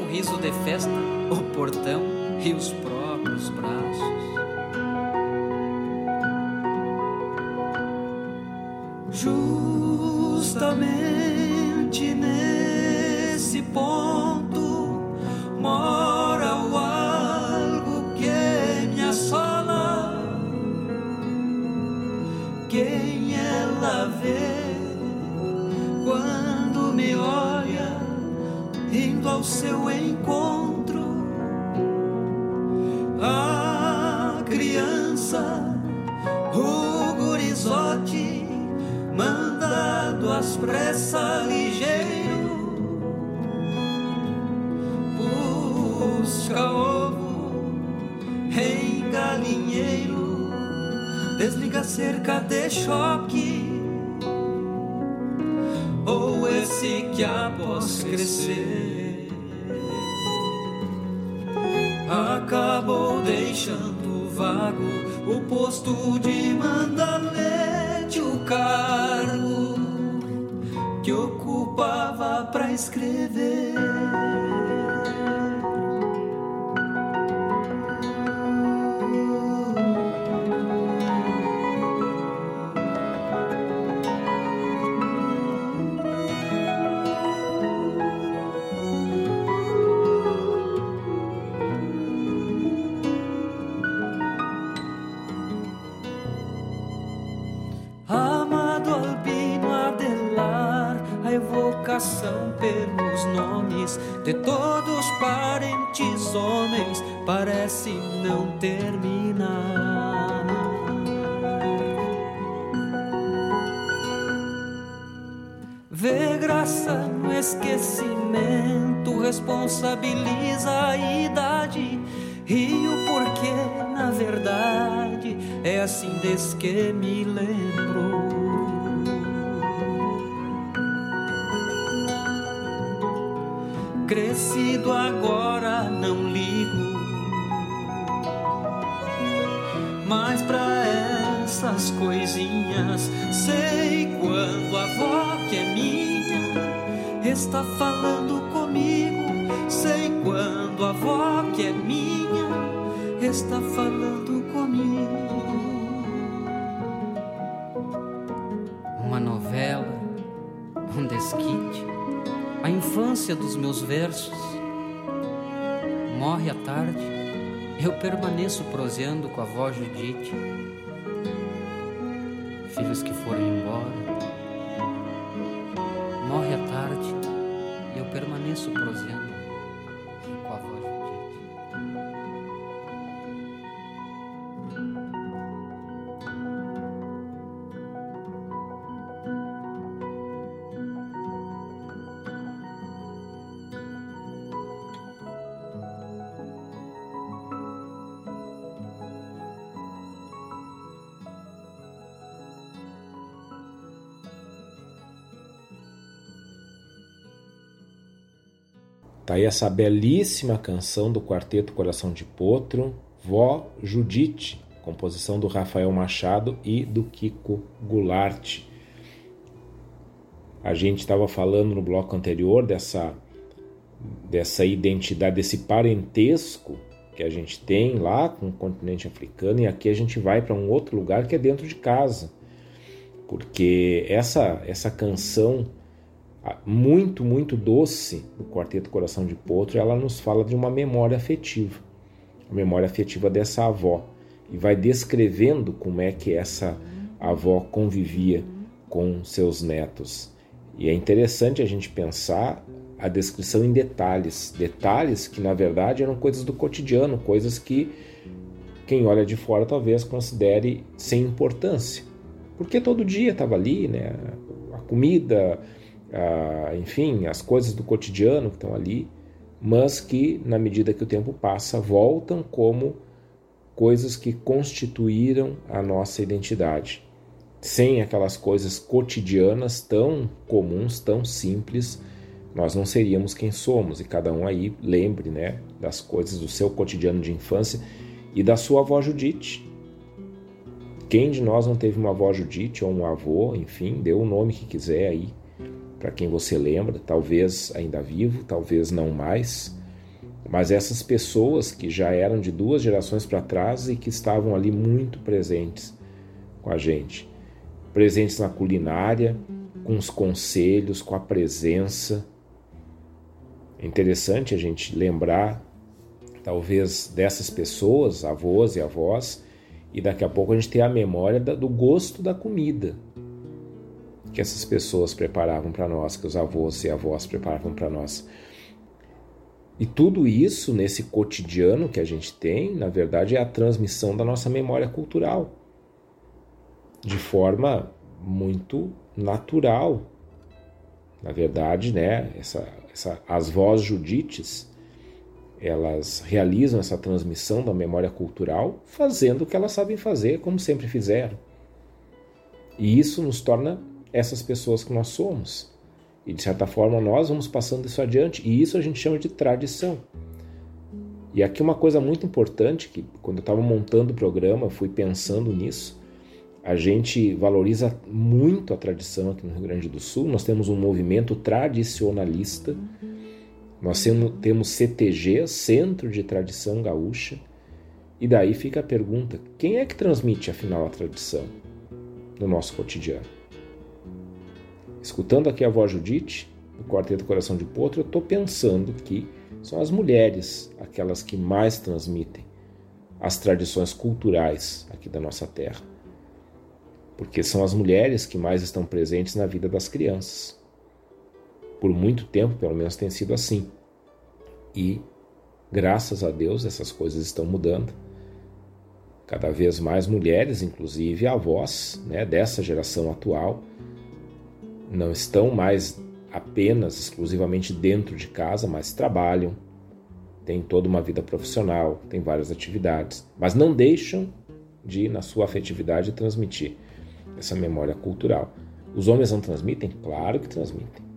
G: Descerra um riso de festa, o portão e os criança, o gurizote, mandado às pressas ligeiro, busca ovo em galinheiro, desliga cerca de choque. Ou esse que após crescer vago o posto de mandalete, o cargo que ocupava para escrever. De todos os parentes homens parece não terminar. Vê graça no esquecimento, responsabiliza a idade e o porquê, na verdade, é assim desde que me lembro. Crescido agora não ligo mais pra essas coisinhas. Sei quando a avó que é minha está falando infância dos meus versos. Morre à tarde, eu permaneço proseando com a avó Judite. Filhos que foram embora. Morre à tarde eu permaneço proseando
B: Tá aí essa belíssima canção do Quarteto Coração de Potro, Vó Judite, composição do Rafael Machado e do Kiko Goulart. A gente estava falando no bloco anterior dessa, dessa identidade, desse parentesco que a gente tem lá com o continente africano, e aqui a gente vai para um outro lugar que é dentro de casa. Porque essa, essa canção muito, muito doce do Quarteto Coração de Potro, ela nos fala de uma memória afetiva, a memória afetiva dessa avó, e vai descrevendo como é que essa avó convivia com seus netos. E é interessante a gente pensar a descrição em detalhes, detalhes que na verdade eram coisas do cotidiano, coisas que quem olha de fora talvez considere sem importância, porque todo dia estava ali, né? A comida, enfim, as coisas do cotidiano que estão ali, mas que, na medida que o tempo passa, voltam como coisas que constituíram a nossa identidade. Sem aquelas coisas cotidianas tão comuns, tão simples, nós não seríamos quem somos. E cada um aí lembre né, das coisas do seu cotidiano de infância e da sua avó Judite. Quem de nós não teve uma avó Judite ou um avô, enfim, dê o nome que quiser aí para quem você lembra, talvez ainda vivo, talvez não mais, mas essas pessoas que já eram de duas gerações para trás e que estavam ali muito presentes com a gente, presentes na culinária, com os conselhos, com a presença. É interessante a gente lembrar, talvez, dessas pessoas, avós e avós, e daqui a pouco a gente ter a memória do gosto da comida, que essas pessoas preparavam para nós, que os avós e avós preparavam para nós. E tudo isso nesse cotidiano que a gente tem, na verdade, é a transmissão da nossa memória cultural, de forma muito natural. Na verdade, né, essa, essa, as vós judites, elas realizam essa transmissão da memória cultural fazendo o que elas sabem fazer, como sempre fizeram. E isso nos torna essas pessoas que nós somos. E de certa forma nós vamos passando isso adiante, e isso a gente chama de tradição. E aqui uma coisa muito importante que quando eu estava montando o programa, fui pensando nisso. A gente valoriza muito a tradição aqui no Rio Grande do Sul. Nós temos um movimento tradicionalista nós temos CTG, Centro de Tradição Gaúcha, e daí fica a pergunta: quem é que transmite afinal a tradição no nosso cotidiano? Escutando aqui a voz Judite, do Quarteto Coração de Potro, eu estou pensando que são as mulheres aquelas que mais transmitem as tradições culturais aqui da nossa terra. Porque são as mulheres que mais estão presentes na vida das crianças. Por muito tempo, pelo menos, tem sido assim. E, graças a Deus, essas coisas estão mudando. Cada vez mais mulheres, inclusive avós né, dessa geração atual, não estão mais apenas, exclusivamente dentro de casa, mas trabalham, têm toda uma vida profissional, têm várias atividades, mas não deixam de, na sua afetividade, transmitir essa memória cultural. Os homens não transmitem? Claro que transmitem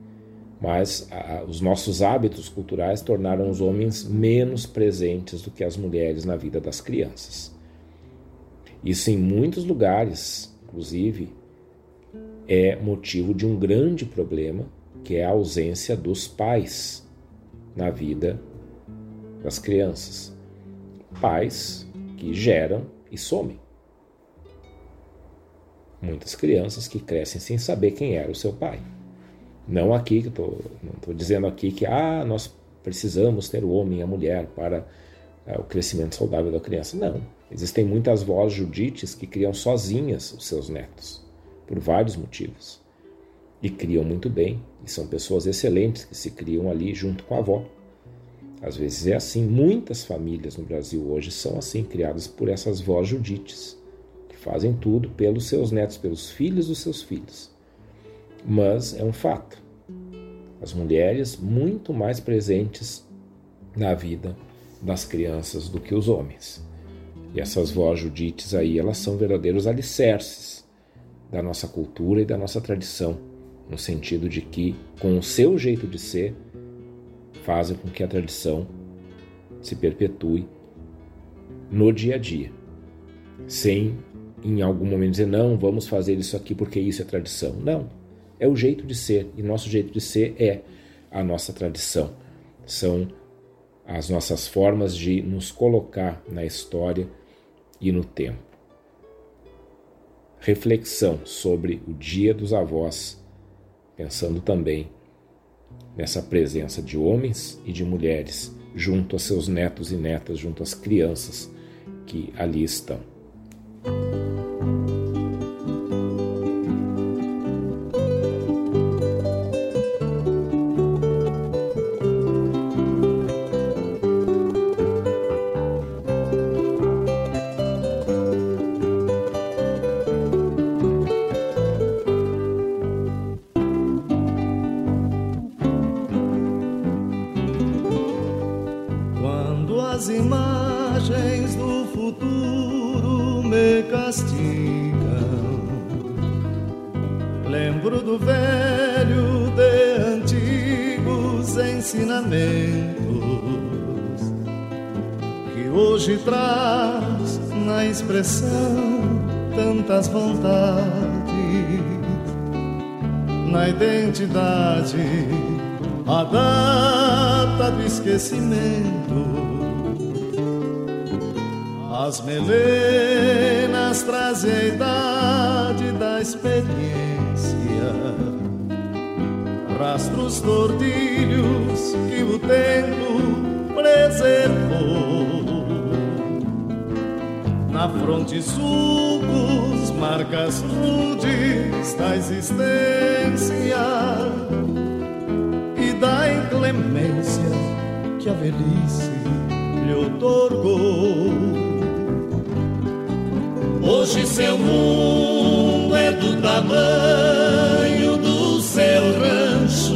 B: mas a, os nossos hábitos culturais tornaram os homens menos presentes do que as mulheres na vida das crianças. Isso em muitos lugares, inclusive, é motivo de um grande problema, que é a ausência dos pais na vida das crianças. Pais que geram e somem. Muitas crianças que crescem sem saber quem era o seu pai. Não aqui, que tô, não estou dizendo aqui que ah, nós precisamos ter o homem e a mulher para é, o crescimento saudável da criança. Não. Existem muitas vozes judites que criam sozinhas os seus netos, por vários motivos. E criam muito bem, e são pessoas excelentes que se criam ali junto com a avó. Às vezes é assim. Muitas famílias no Brasil hoje são assim, criadas por essas vozes judites, que fazem tudo pelos seus netos, pelos filhos dos seus filhos mas é um fato. As mulheres muito mais presentes na vida das crianças do que os homens. E essas vós judites aí, elas são verdadeiros alicerces da nossa cultura e da nossa tradição, no sentido de que, com o seu jeito de ser, fazem com que a tradição se perpetue no dia a dia, sem em algum momento dizer, não, vamos fazer isso aqui porque isso é tradição. Não, é o jeito de ser, e nosso jeito de ser é a nossa tradição. São as nossas formas de nos colocar na história e no tempo. Reflexão sobre o Dia dos Avós, pensando também nessa presença de homens e de mulheres junto a seus netos e netas, junto às crianças que ali estão.
E: Velhice lhe otorgou. Hoje seu mundo é do tamanho do seu rancho,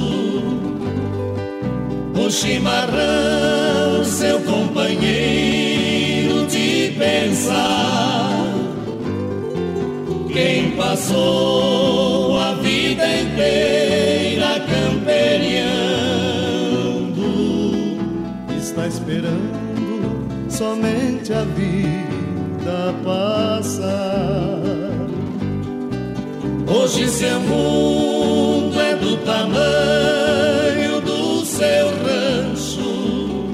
E: o chimarrão
D: seu companheiro de pensar. Quem passou a vida inteira
H: esperando somente a vida passar.
D: Hoje seu mundo é do tamanho do seu rancho.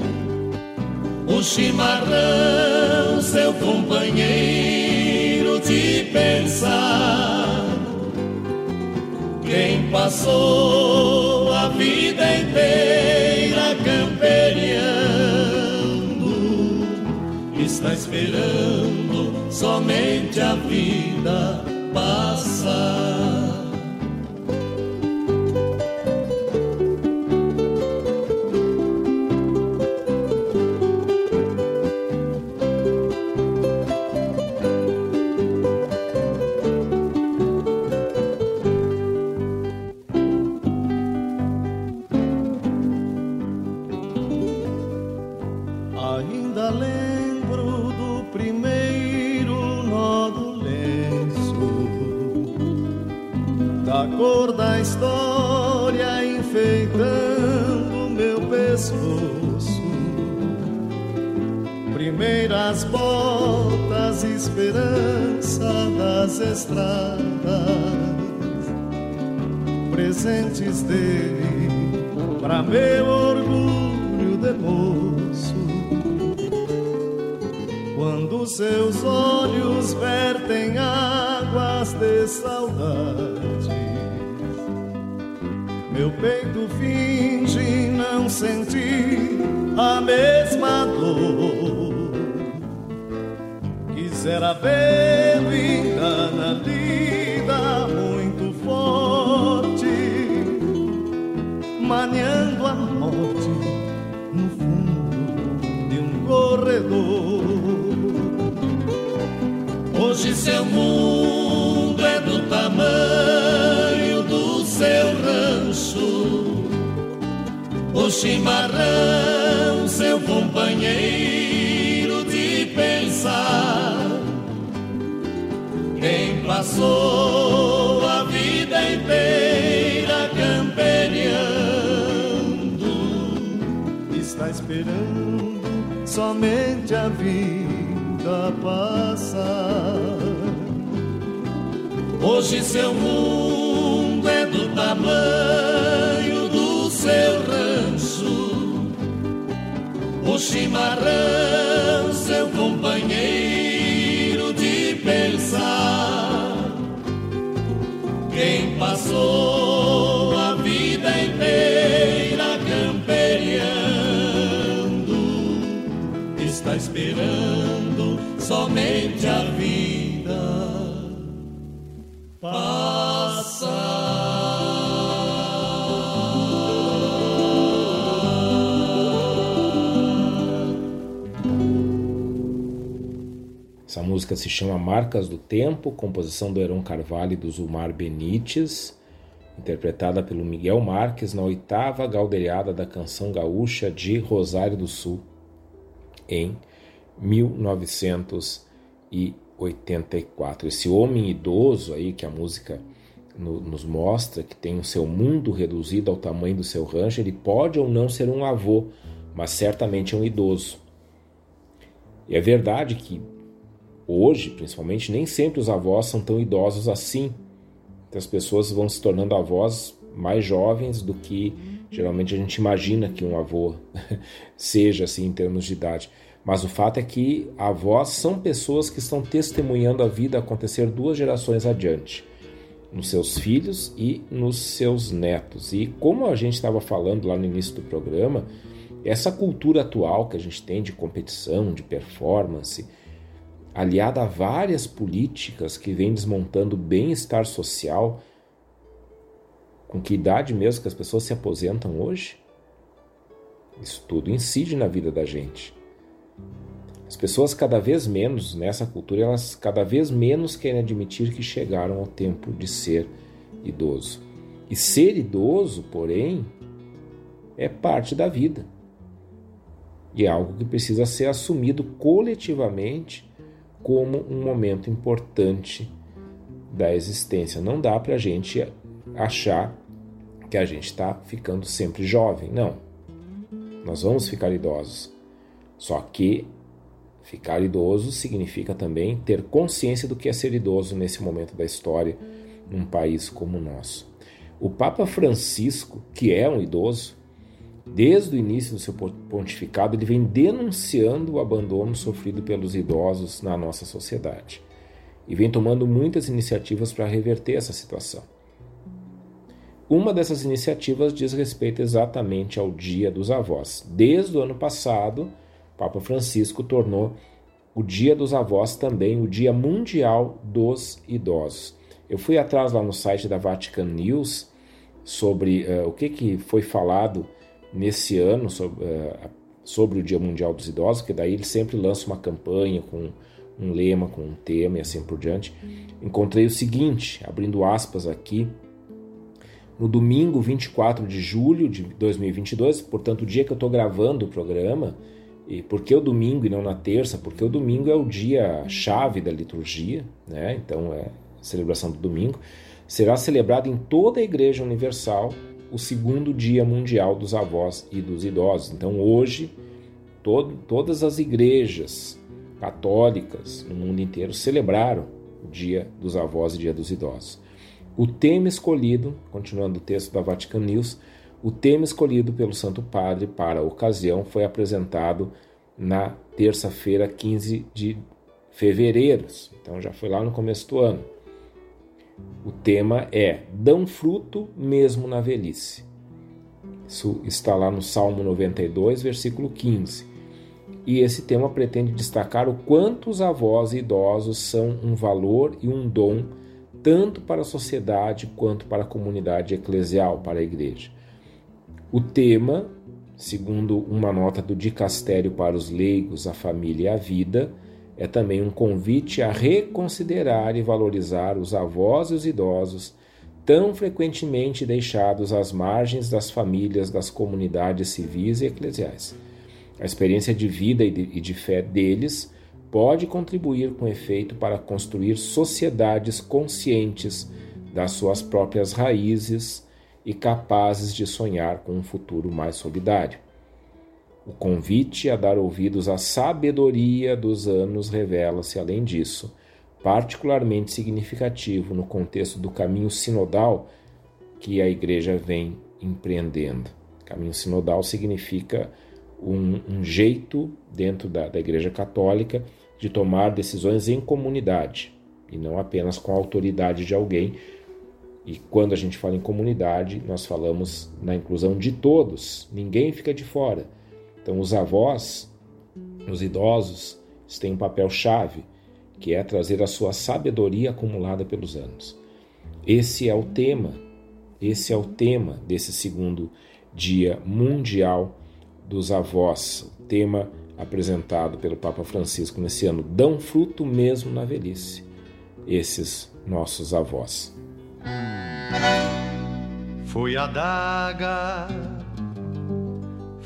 D: O chimarrão, seu companheiro de pensar. Quem passou a vida inteira esperando somente a vida passar.
H: Estradas, presentes dele para meu orgulho de moço. Quando seus olhos vertem águas de saudade, meu peito finge não sentir a mesma dor. Quisera ver na lida muito forte, maniando a morte no fundo de um corredor.
D: Hoje seu mundo é do tamanho do seu rancho. O chimarrão, seu companheiro passou a vida inteira camperiando
H: está esperando somente a vida passar.
D: Hoje seu mundo é do tamanho do seu rancho. O chimarrão, seu companheiro passou a vida inteira camperiando. Está esperando somente a vida.
B: Essa música se chama Marcas do Tempo, composição do Heron Carvalho e do Zumar Benites, interpretada pelo Miguel Marques na oitava galderiada da canção gaúcha de Rosário do Sul, em 1984. Esse homem idoso aí que a música no, nos mostra, que tem o seu mundo reduzido ao tamanho do seu rancho, ele pode ou não ser um avô, mas certamente é um idoso. E é verdade que hoje, principalmente, nem sempre os avós são tão idosos assim. Então, as pessoas vão se tornando avós mais jovens do que geralmente a gente imagina que um avô [LAUGHS] seja assim em termos de idade. Mas o fato é que avós são pessoas que estão testemunhando a vida acontecer duas gerações adiante, nos seus filhos e nos seus netos. E como a gente estava falando lá no início do programa, essa cultura atual que a gente tem de competição, de performance, aliada a várias políticas que vêm desmontando o bem-estar social, com que idade mesmo que as pessoas se aposentam hoje? Isso tudo incide na vida da gente. As pessoas cada vez menos nessa cultura, elas cada vez menos querem admitir que chegaram ao tempo de ser idoso. E ser idoso, porém, é parte da vida. E é algo que precisa ser assumido coletivamente como um momento importante da existência. Não dá para a gente achar que a gente está ficando sempre jovem. Não. Nós vamos ficar idosos. Só que ficar idoso significa também ter consciência do que é ser idoso nesse momento da história num país como o nosso. O Papa Francisco, que é um idoso, desde o início do seu pontificado, ele vem denunciando o abandono sofrido pelos idosos na nossa sociedade e vem tomando muitas iniciativas para reverter essa situação. Uma dessas iniciativas diz respeito exatamente ao Dia dos Avós. Desde o ano passado, Papa Francisco tornou o Dia dos Avós também o Dia Mundial dos Idosos. Eu fui atrás lá no site da Vatican News sobre uh, o que, que foi falado nesse ano sobre, uh, sobre o Dia Mundial dos Idosos, que daí ele sempre lança uma campanha com um lema, com um tema e assim por diante. Encontrei o seguinte, abrindo aspas aqui, no domingo 24 de julho de 2022, portanto, o dia que eu estou gravando o programa, e por que o domingo e não na terça? Porque o domingo é o dia chave da liturgia, né? então é celebração do domingo. Será celebrado em toda a Igreja Universal o segundo Dia Mundial dos Avós e dos Idosos. Então, hoje, todas as igrejas católicas no mundo inteiro celebraram o Dia dos Avós e Dia dos Idosos. O tema escolhido, continuando o texto da Vatican News, o tema escolhido pelo Santo Padre para a ocasião foi apresentado na terça-feira, 15 de fevereiro. Então já foi lá no começo do ano. O tema é Dão fruto mesmo na velhice. Isso está lá no Salmo 92, versículo 15. E esse tema pretende destacar o quanto os avós e idosos são um valor e um dom tanto para a sociedade quanto para a comunidade eclesial, para a igreja. O tema, segundo uma nota do Dicastério para os Leigos, a Família e a Vida, é também um convite a reconsiderar e valorizar os avós e os idosos, tão frequentemente deixados às margens das famílias, das comunidades civis e eclesiais. A experiência de vida e de, fé deles pode contribuir com efeito para construir sociedades conscientes das suas próprias raízes e capazes de sonhar com um futuro mais solidário. O convite a dar ouvidos à sabedoria dos anos revela-se, além disso, particularmente significativo no contexto do caminho sinodal que a Igreja vem empreendendo. Caminho sinodal significa um, um jeito dentro da, da Igreja Católica de tomar decisões em comunidade e não apenas com a autoridade de alguém. E quando a gente fala em comunidade, nós falamos na inclusão de todos, ninguém fica de fora. Então, os avós, os idosos, têm um papel chave, que é trazer a sua sabedoria acumulada pelos anos. Esse é o tema, esse é o tema desse segundo Dia Mundial dos Avós, o tema apresentado pelo Papa Francisco nesse ano, dão fruto mesmo na velhice, esses nossos avós.
I: Fui a daga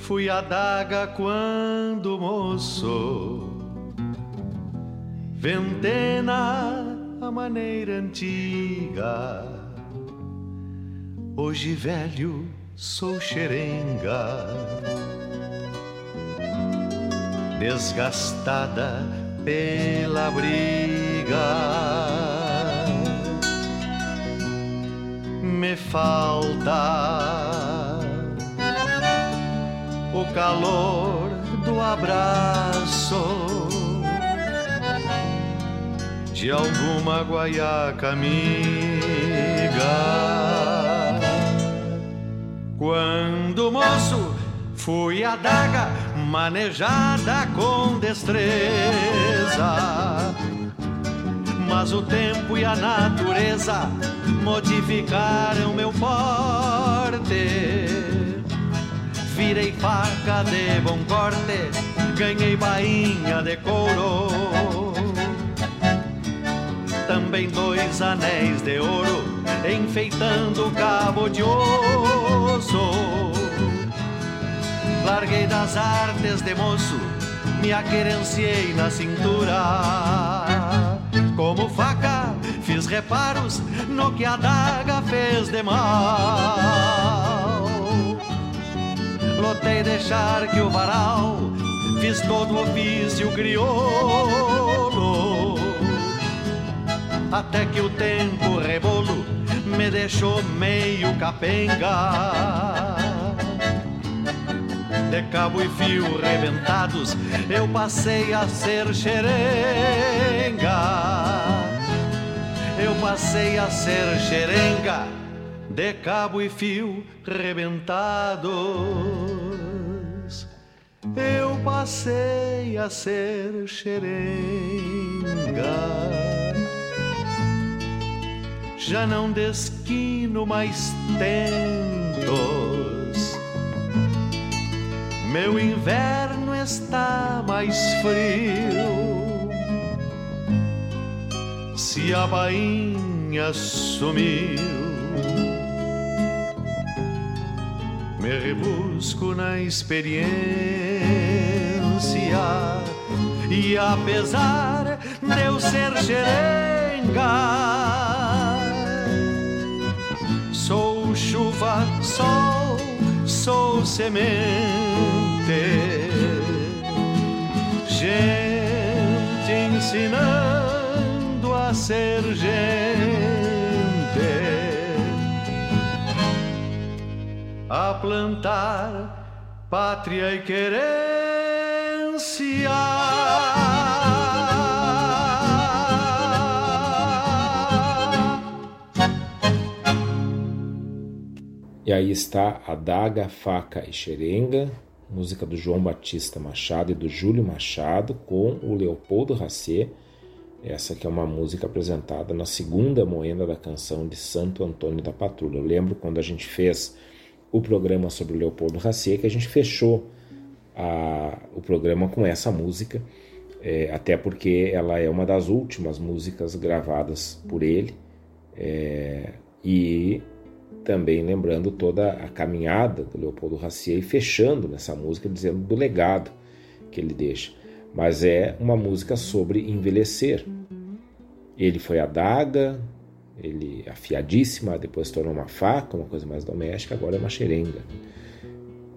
I: Fui a daga quando moço, ventena a maneira antiga. Hoje velho sou xerenga, desgastada pela briga. Me falta o calor do abraço. De alguma guaiaca amiga. Quando moço fui a daga manejada com destreza, mas o tempo e a natureza modificaram meu porte virei faca de bom corte, ganhei bainha de couro. Também dois anéis de ouro, enfeitando o cabo de osso. Larguei das artes de moço, me aquerenciei na cintura. Como faca, fiz reparos no que a daga fez de mal. Lotei deixar que o varal, fiz todo o ofício crioulo. Até que o tempo rebolo me deixou meio capenga de cabo e fio rebentados, eu passei a ser xerenga. Eu passei a ser xerenga, de cabo e fio rebentados. Eu passei a ser xerenga já não desquino mais tentos. Meu inverno está mais frio. Se a bainha sumiu, me rebusco na experiência. E apesar de eu ser xerenga, chuva, sol, sou semente. Gente ensinando a ser gente. A plantar pátria e querência.
B: E aí está a Daga, Faca e Xerenga, música do João Batista Machado e do Júlio Machado, com o Leopoldo Racê. Essa que é uma música apresentada na segunda moenda da canção de Santo Antônio da Patrulha. Eu lembro quando a gente fez o programa sobre o Leopoldo Racê, que a gente fechou a, o programa com essa música, é, até porque ela é uma das últimas músicas gravadas por ele. É, e também lembrando toda a caminhada do Leopoldo Racier e fechando nessa música dizendo do legado que ele deixa. Mas é uma música sobre envelhecer. Ele foi a daga, ele afiadíssima, depois tornou uma faca, uma coisa mais doméstica, agora é uma xerenga.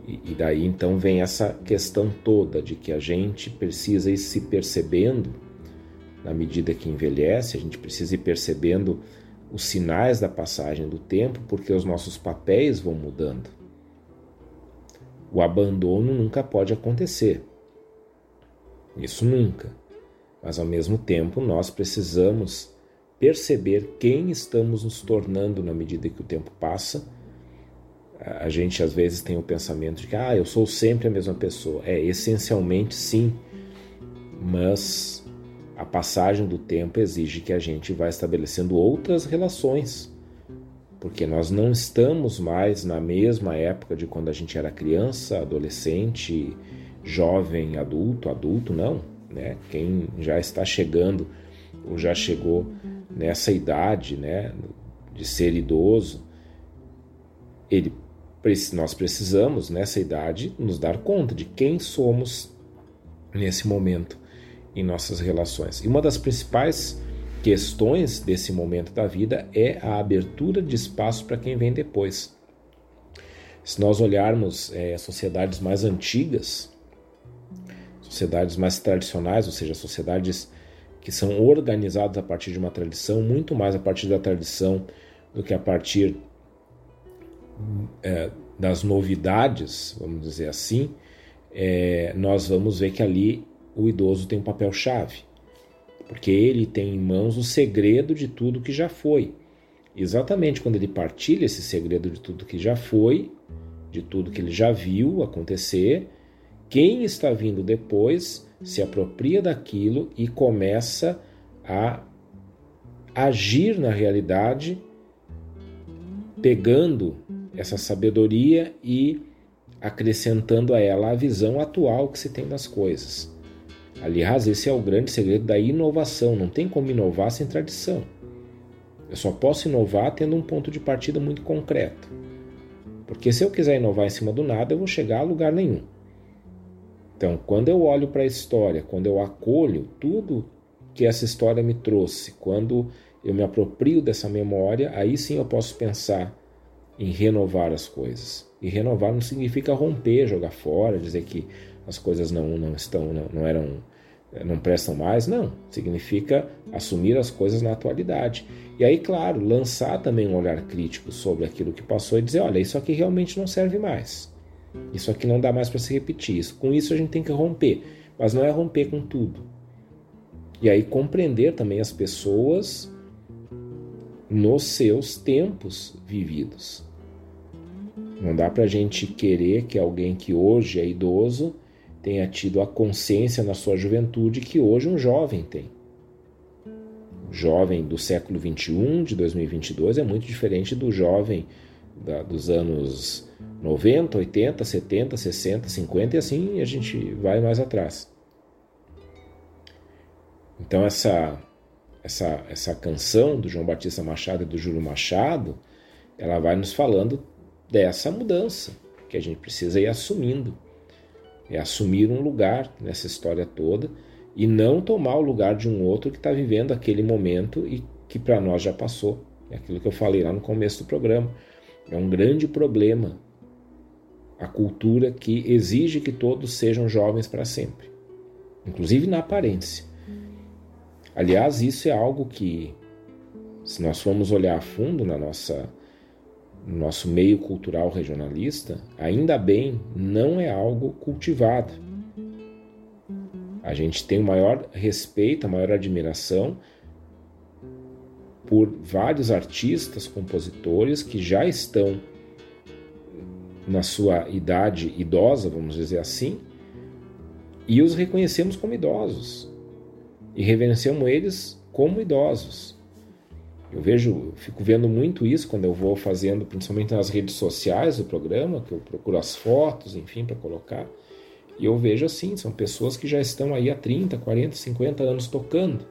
B: E, e daí então vem essa questão toda de que a gente precisa ir se percebendo na medida que envelhece, a gente precisa ir percebendo os sinais da passagem do tempo, porque os nossos papéis vão mudando. O abandono nunca pode acontecer. Isso nunca. Mas ao mesmo tempo, nós precisamos perceber quem estamos nos tornando na medida que o tempo passa. A gente às vezes tem o pensamento de que ah, eu sou sempre a mesma pessoa. É, essencialmente sim, mas a passagem do tempo exige que a gente vá estabelecendo outras relações, porque nós não estamos mais na mesma época de quando a gente era criança, adolescente, jovem, adulto, adulto, não. Né? Quem já está chegando ou já chegou nessa idade né, de ser idoso, ele, nós precisamos, nessa idade, nos dar conta de quem somos nesse momento em nossas relações. E uma das principais questões desse momento da vida é a abertura de espaço para quem vem depois. Se nós olharmos é, sociedades mais antigas, sociedades mais tradicionais, ou seja, sociedades que são organizadas a partir de uma tradição, muito mais a partir da tradição do que a partir é, das novidades, vamos dizer assim, é, nós vamos ver que ali o idoso tem um papel chave, porque ele tem em mãos o segredo de tudo que já foi. Exatamente quando ele partilha esse segredo de tudo que já foi, de tudo que ele já viu acontecer, quem está vindo depois se apropria daquilo e começa a agir na realidade, pegando essa sabedoria e acrescentando a ela a visão atual que se tem das coisas. Aliás, esse é o grande segredo da inovação. Não tem como inovar sem tradição. Eu só posso inovar tendo um ponto de partida muito concreto. Porque se eu quiser inovar em cima do nada, eu vou chegar a lugar nenhum. Então, quando eu olho para a história, quando eu acolho tudo que essa história me trouxe, quando eu me aproprio dessa memória, aí sim eu posso pensar em renovar as coisas. E renovar não significa romper, jogar fora, dizer que as coisas não, não estão, não, não eram, não prestam mais, não. Significa assumir as coisas na atualidade. E aí, claro, lançar também um olhar crítico sobre aquilo que passou e dizer, olha, isso aqui realmente não serve mais. Isso aqui não dá mais para se repetir. Isso, com isso a gente tem que romper, mas não é romper com tudo. E aí compreender também as pessoas nos seus tempos vividos. Não dá para a gente querer que alguém que hoje é idoso tenha tido a consciência na sua juventude que hoje um jovem tem. O jovem do século 21, de 2022, é muito diferente do jovem da, dos anos 90, 80, 70, 60, 50 e assim a gente vai mais atrás. Então essa essa essa canção do João Batista Machado e do Júlio Machado, ela vai nos falando dessa mudança que a gente precisa ir assumindo. É assumir um lugar nessa história toda e não tomar o lugar de um outro que está vivendo aquele momento e que para nós já passou. É aquilo que eu falei lá no começo do programa. É um grande problema a cultura que exige que todos sejam jovens para sempre, inclusive na aparência. Aliás, isso é algo que, se nós formos olhar a fundo na nossa no nosso meio cultural regionalista, ainda bem, não é algo cultivado. A gente tem o maior respeito, a maior admiração por vários artistas, compositores que já estão na sua idade idosa, vamos dizer assim, e os reconhecemos como idosos e reverenciamos eles como idosos. Eu vejo, fico vendo muito isso quando eu vou fazendo, principalmente nas redes sociais do programa, que eu procuro as fotos, enfim, para colocar. E eu vejo assim, são pessoas que já estão aí há 30, 40, 50 anos tocando,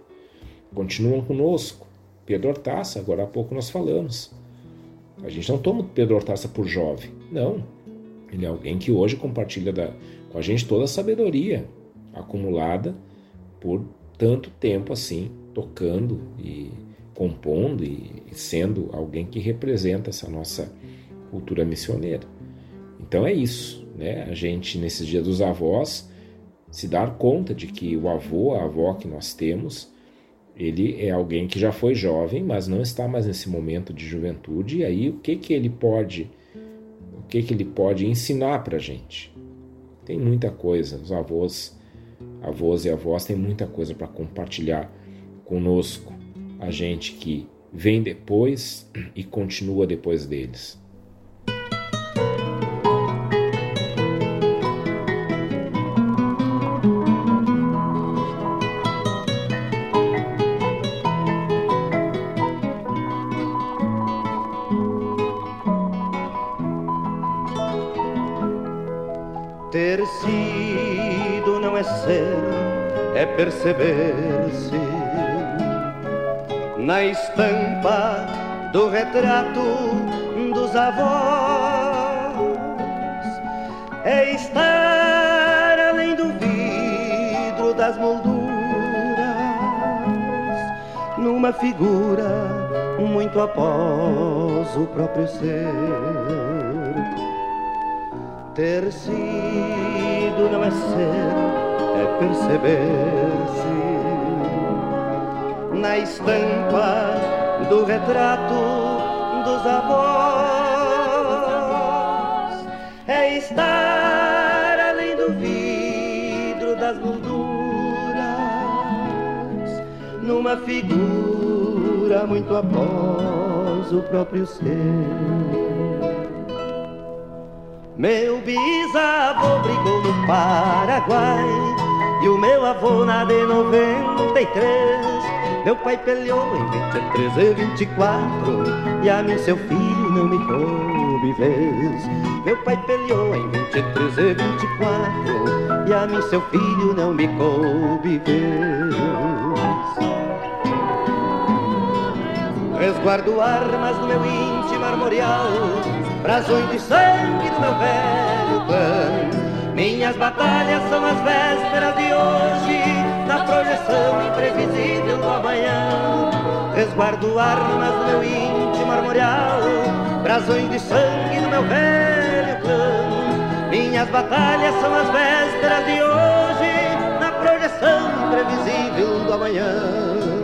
B: continuam conosco. Pedro Hortaça, agora há pouco nós falamos. A gente não toma Pedro Hortaça por jovem, não. Ele é alguém que hoje compartilha da, com a gente toda a sabedoria acumulada por tanto tempo assim, tocando e compondo e, e sendo alguém que representa essa nossa cultura missioneira. Então é isso, né? A gente nesses dias dos avós se dar conta de que o avô, a avó que nós temos, ele é alguém que já foi jovem, mas não está mais nesse momento de juventude. E aí o que que ele pode, o que que ele pode ensinar para gente? Tem muita coisa. Os avós, avós e avós têm muita coisa para compartilhar conosco. A gente que vem depois e continua depois deles.
J: Perceber-se na estampa do retrato dos avós. É estar além do vidro das molduras, numa figura muito após o próprio ser ter sido não é ser, é perceber-se na estampa do retrato dos avós. É estar além do vidro das molduras, numa figura muito após o próprio ser. Meu bisavô brigou no Paraguai E o meu avô na de 93 Meu pai peleou em 23 e 24 E a mim seu filho não me coube vez. Meu pai peleou em 23 e 24 E a mim seu filho não me coube vez. Resguardo armas no meu íntimo armorial Brasões de sangue do meu velho clã Minhas batalhas são as vésperas de hoje, na projeção imprevisível do amanhã. Resguardo armas do meu íntimo armorial, brasões de sangue no meu velho clã. Minhas batalhas são as vésperas de hoje, na projeção imprevisível do amanhã.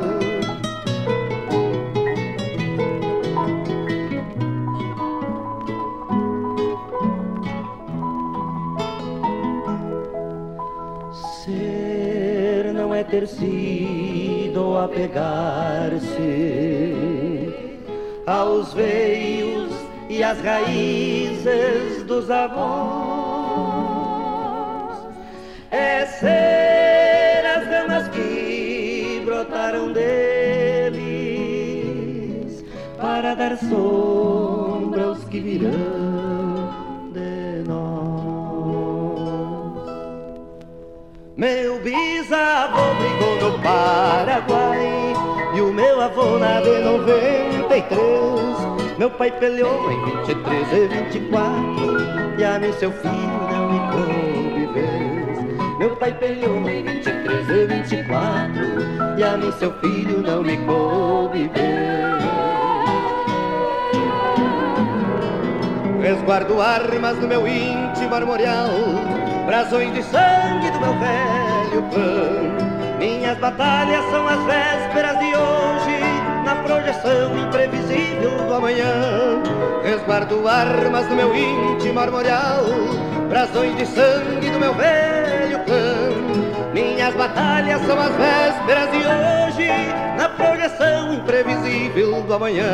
J: Ter sido apegar-se aos veios e às raízes dos avós. É ser as ramas que brotaram deles para dar sombra aos que virão Meu bisavô brigou no Paraguai. E o meu avô na de 93 Meu pai peleou em 23 e 24 E a mim seu filho não me coube vez. Meu pai peleou em 23 e 24 E a mim seu filho não me coube vez. Resguardo armas no meu íntimo armorial. Brasões de sangue do meu velho clã. Minhas batalhas são as vésperas de hoje, na projeção imprevisível do amanhã. Resguardo armas do meu íntimo armorial, brasões de sangue do meu velho clã. Minhas batalhas são as vésperas de hoje, na projeção imprevisível do amanhã.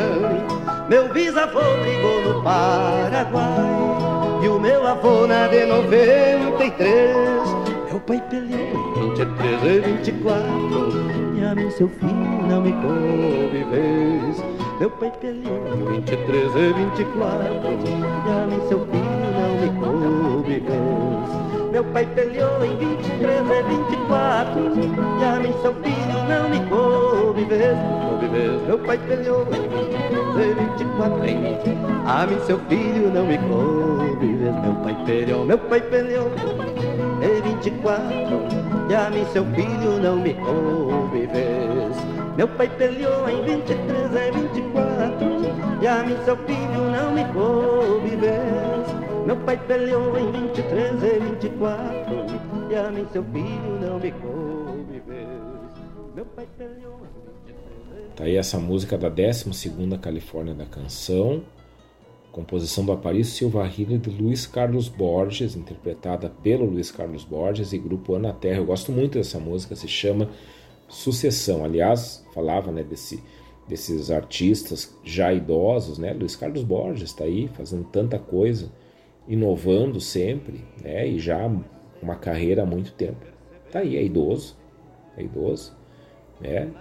J: Meu bisavô brigou no Paraguai e o meu avô na de 93 Meu pai peleou 23 e 24 E a mim seu filho não me vez Meu pai peleou 23 e 24 E a mim seu filho não me vez Meu pai peleou em 23 e 24 E a mim seu filho não me coube vez Meu pai peleou em 23 e 24 a mim seu filho não me vez Meu pai peleou, meu pai peleou E 24 E a mim seu filho não me coube vez. Meu pai peleou em 23 e 24 E a mim seu filho não me coube vez. Meu pai peleou em 23 e 24 E a mim seu filho não me coube vez. Meu pai peleou
B: Tá aí essa música da 12 Califórnia da Canção, composição do Aparício Silva Rila e de Luiz Carlos Borges, interpretada pelo Luiz Carlos Borges e grupo Ana Terra. Eu gosto muito dessa música, se chama Sucessão. Aliás, falava né, desse, desses artistas já idosos, né? Luiz Carlos Borges está aí fazendo tanta coisa, inovando sempre, né? E já uma carreira há muito tempo. Tá aí, é idoso, é idoso, né?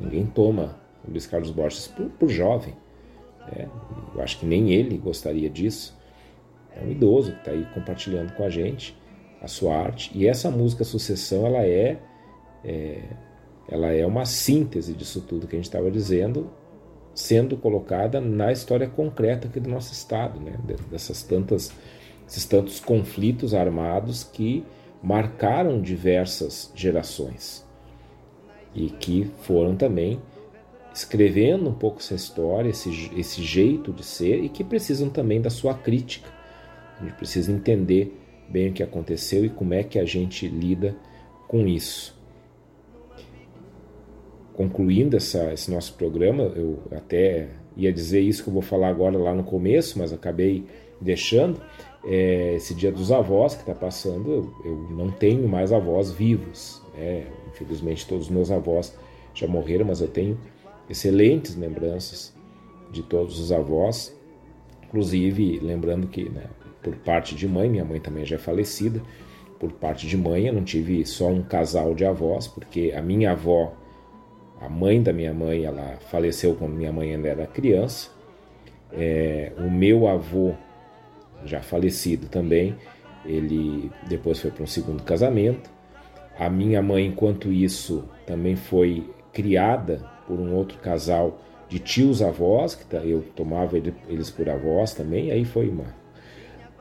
B: Ninguém toma Luiz Carlos Borges por, por jovem. É, eu acho que nem ele gostaria disso. É um idoso que está aí compartilhando com a gente a sua arte. E essa música Sucessão, ela é, é ela é uma síntese disso tudo que a gente estava dizendo, sendo colocada na história concreta aqui do nosso estado, né? dessas tantas, esses tantos conflitos armados que marcaram diversas gerações e que foram também escrevendo um pouco essa história, esse, esse jeito de ser e que precisam também da sua crítica. A gente precisa entender bem o que aconteceu e como é que a gente lida com isso. Concluindo essa, esse nosso programa, eu até ia dizer isso que eu vou falar agora lá no começo, mas acabei deixando. É, esse dia dos avós que está passando, eu, eu, não tenho mais avós vivos. Né? Infelizmente, todos os meus avós já morreram, mas eu tenho excelentes lembranças de todos os avós, inclusive lembrando que, né, por parte de mãe, minha mãe também já é falecida, por parte de mãe eu não tive só um casal de avós, porque a minha avó, a mãe da minha mãe, ela faleceu quando minha mãe ainda era criança, é, o meu avô, já falecido também, ele depois foi para um segundo casamento, a minha mãe, enquanto isso, também foi criada por um outro casal de tios avós, que tá, eu tomava eles por avós também, aí foi uma,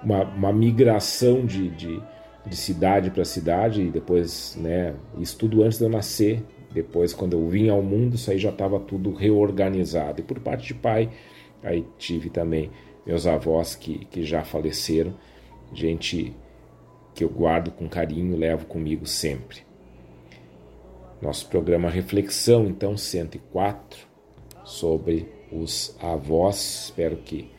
B: uma, uma migração de, de, de cidade para cidade e depois, né, isso tudo antes de eu nascer. Depois, quando eu vim ao mundo, isso aí já estava tudo reorganizado. E por parte de pai, aí tive também meus avós que, que já faleceram, gente que eu guardo com carinho, levo comigo sempre. Nosso programa Reflexão, então, 104, sobre os avós. Espero que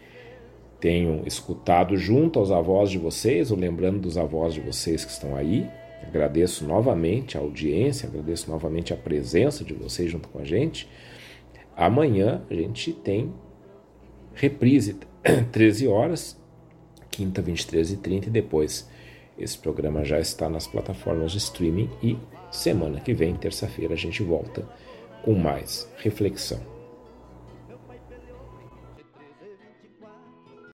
B: tenham escutado junto aos avós de vocês, ou lembrando dos avós de vocês que estão aí. Agradeço novamente a audiência, agradeço novamente a presença de vocês junto com a gente. Amanhã a gente tem reprise, [COUGHS] 13 horas, quinta, 23 e 30 e depois esse programa já está nas plataformas de streaming e semana que vem, terça-feira, a gente volta com mais reflexão.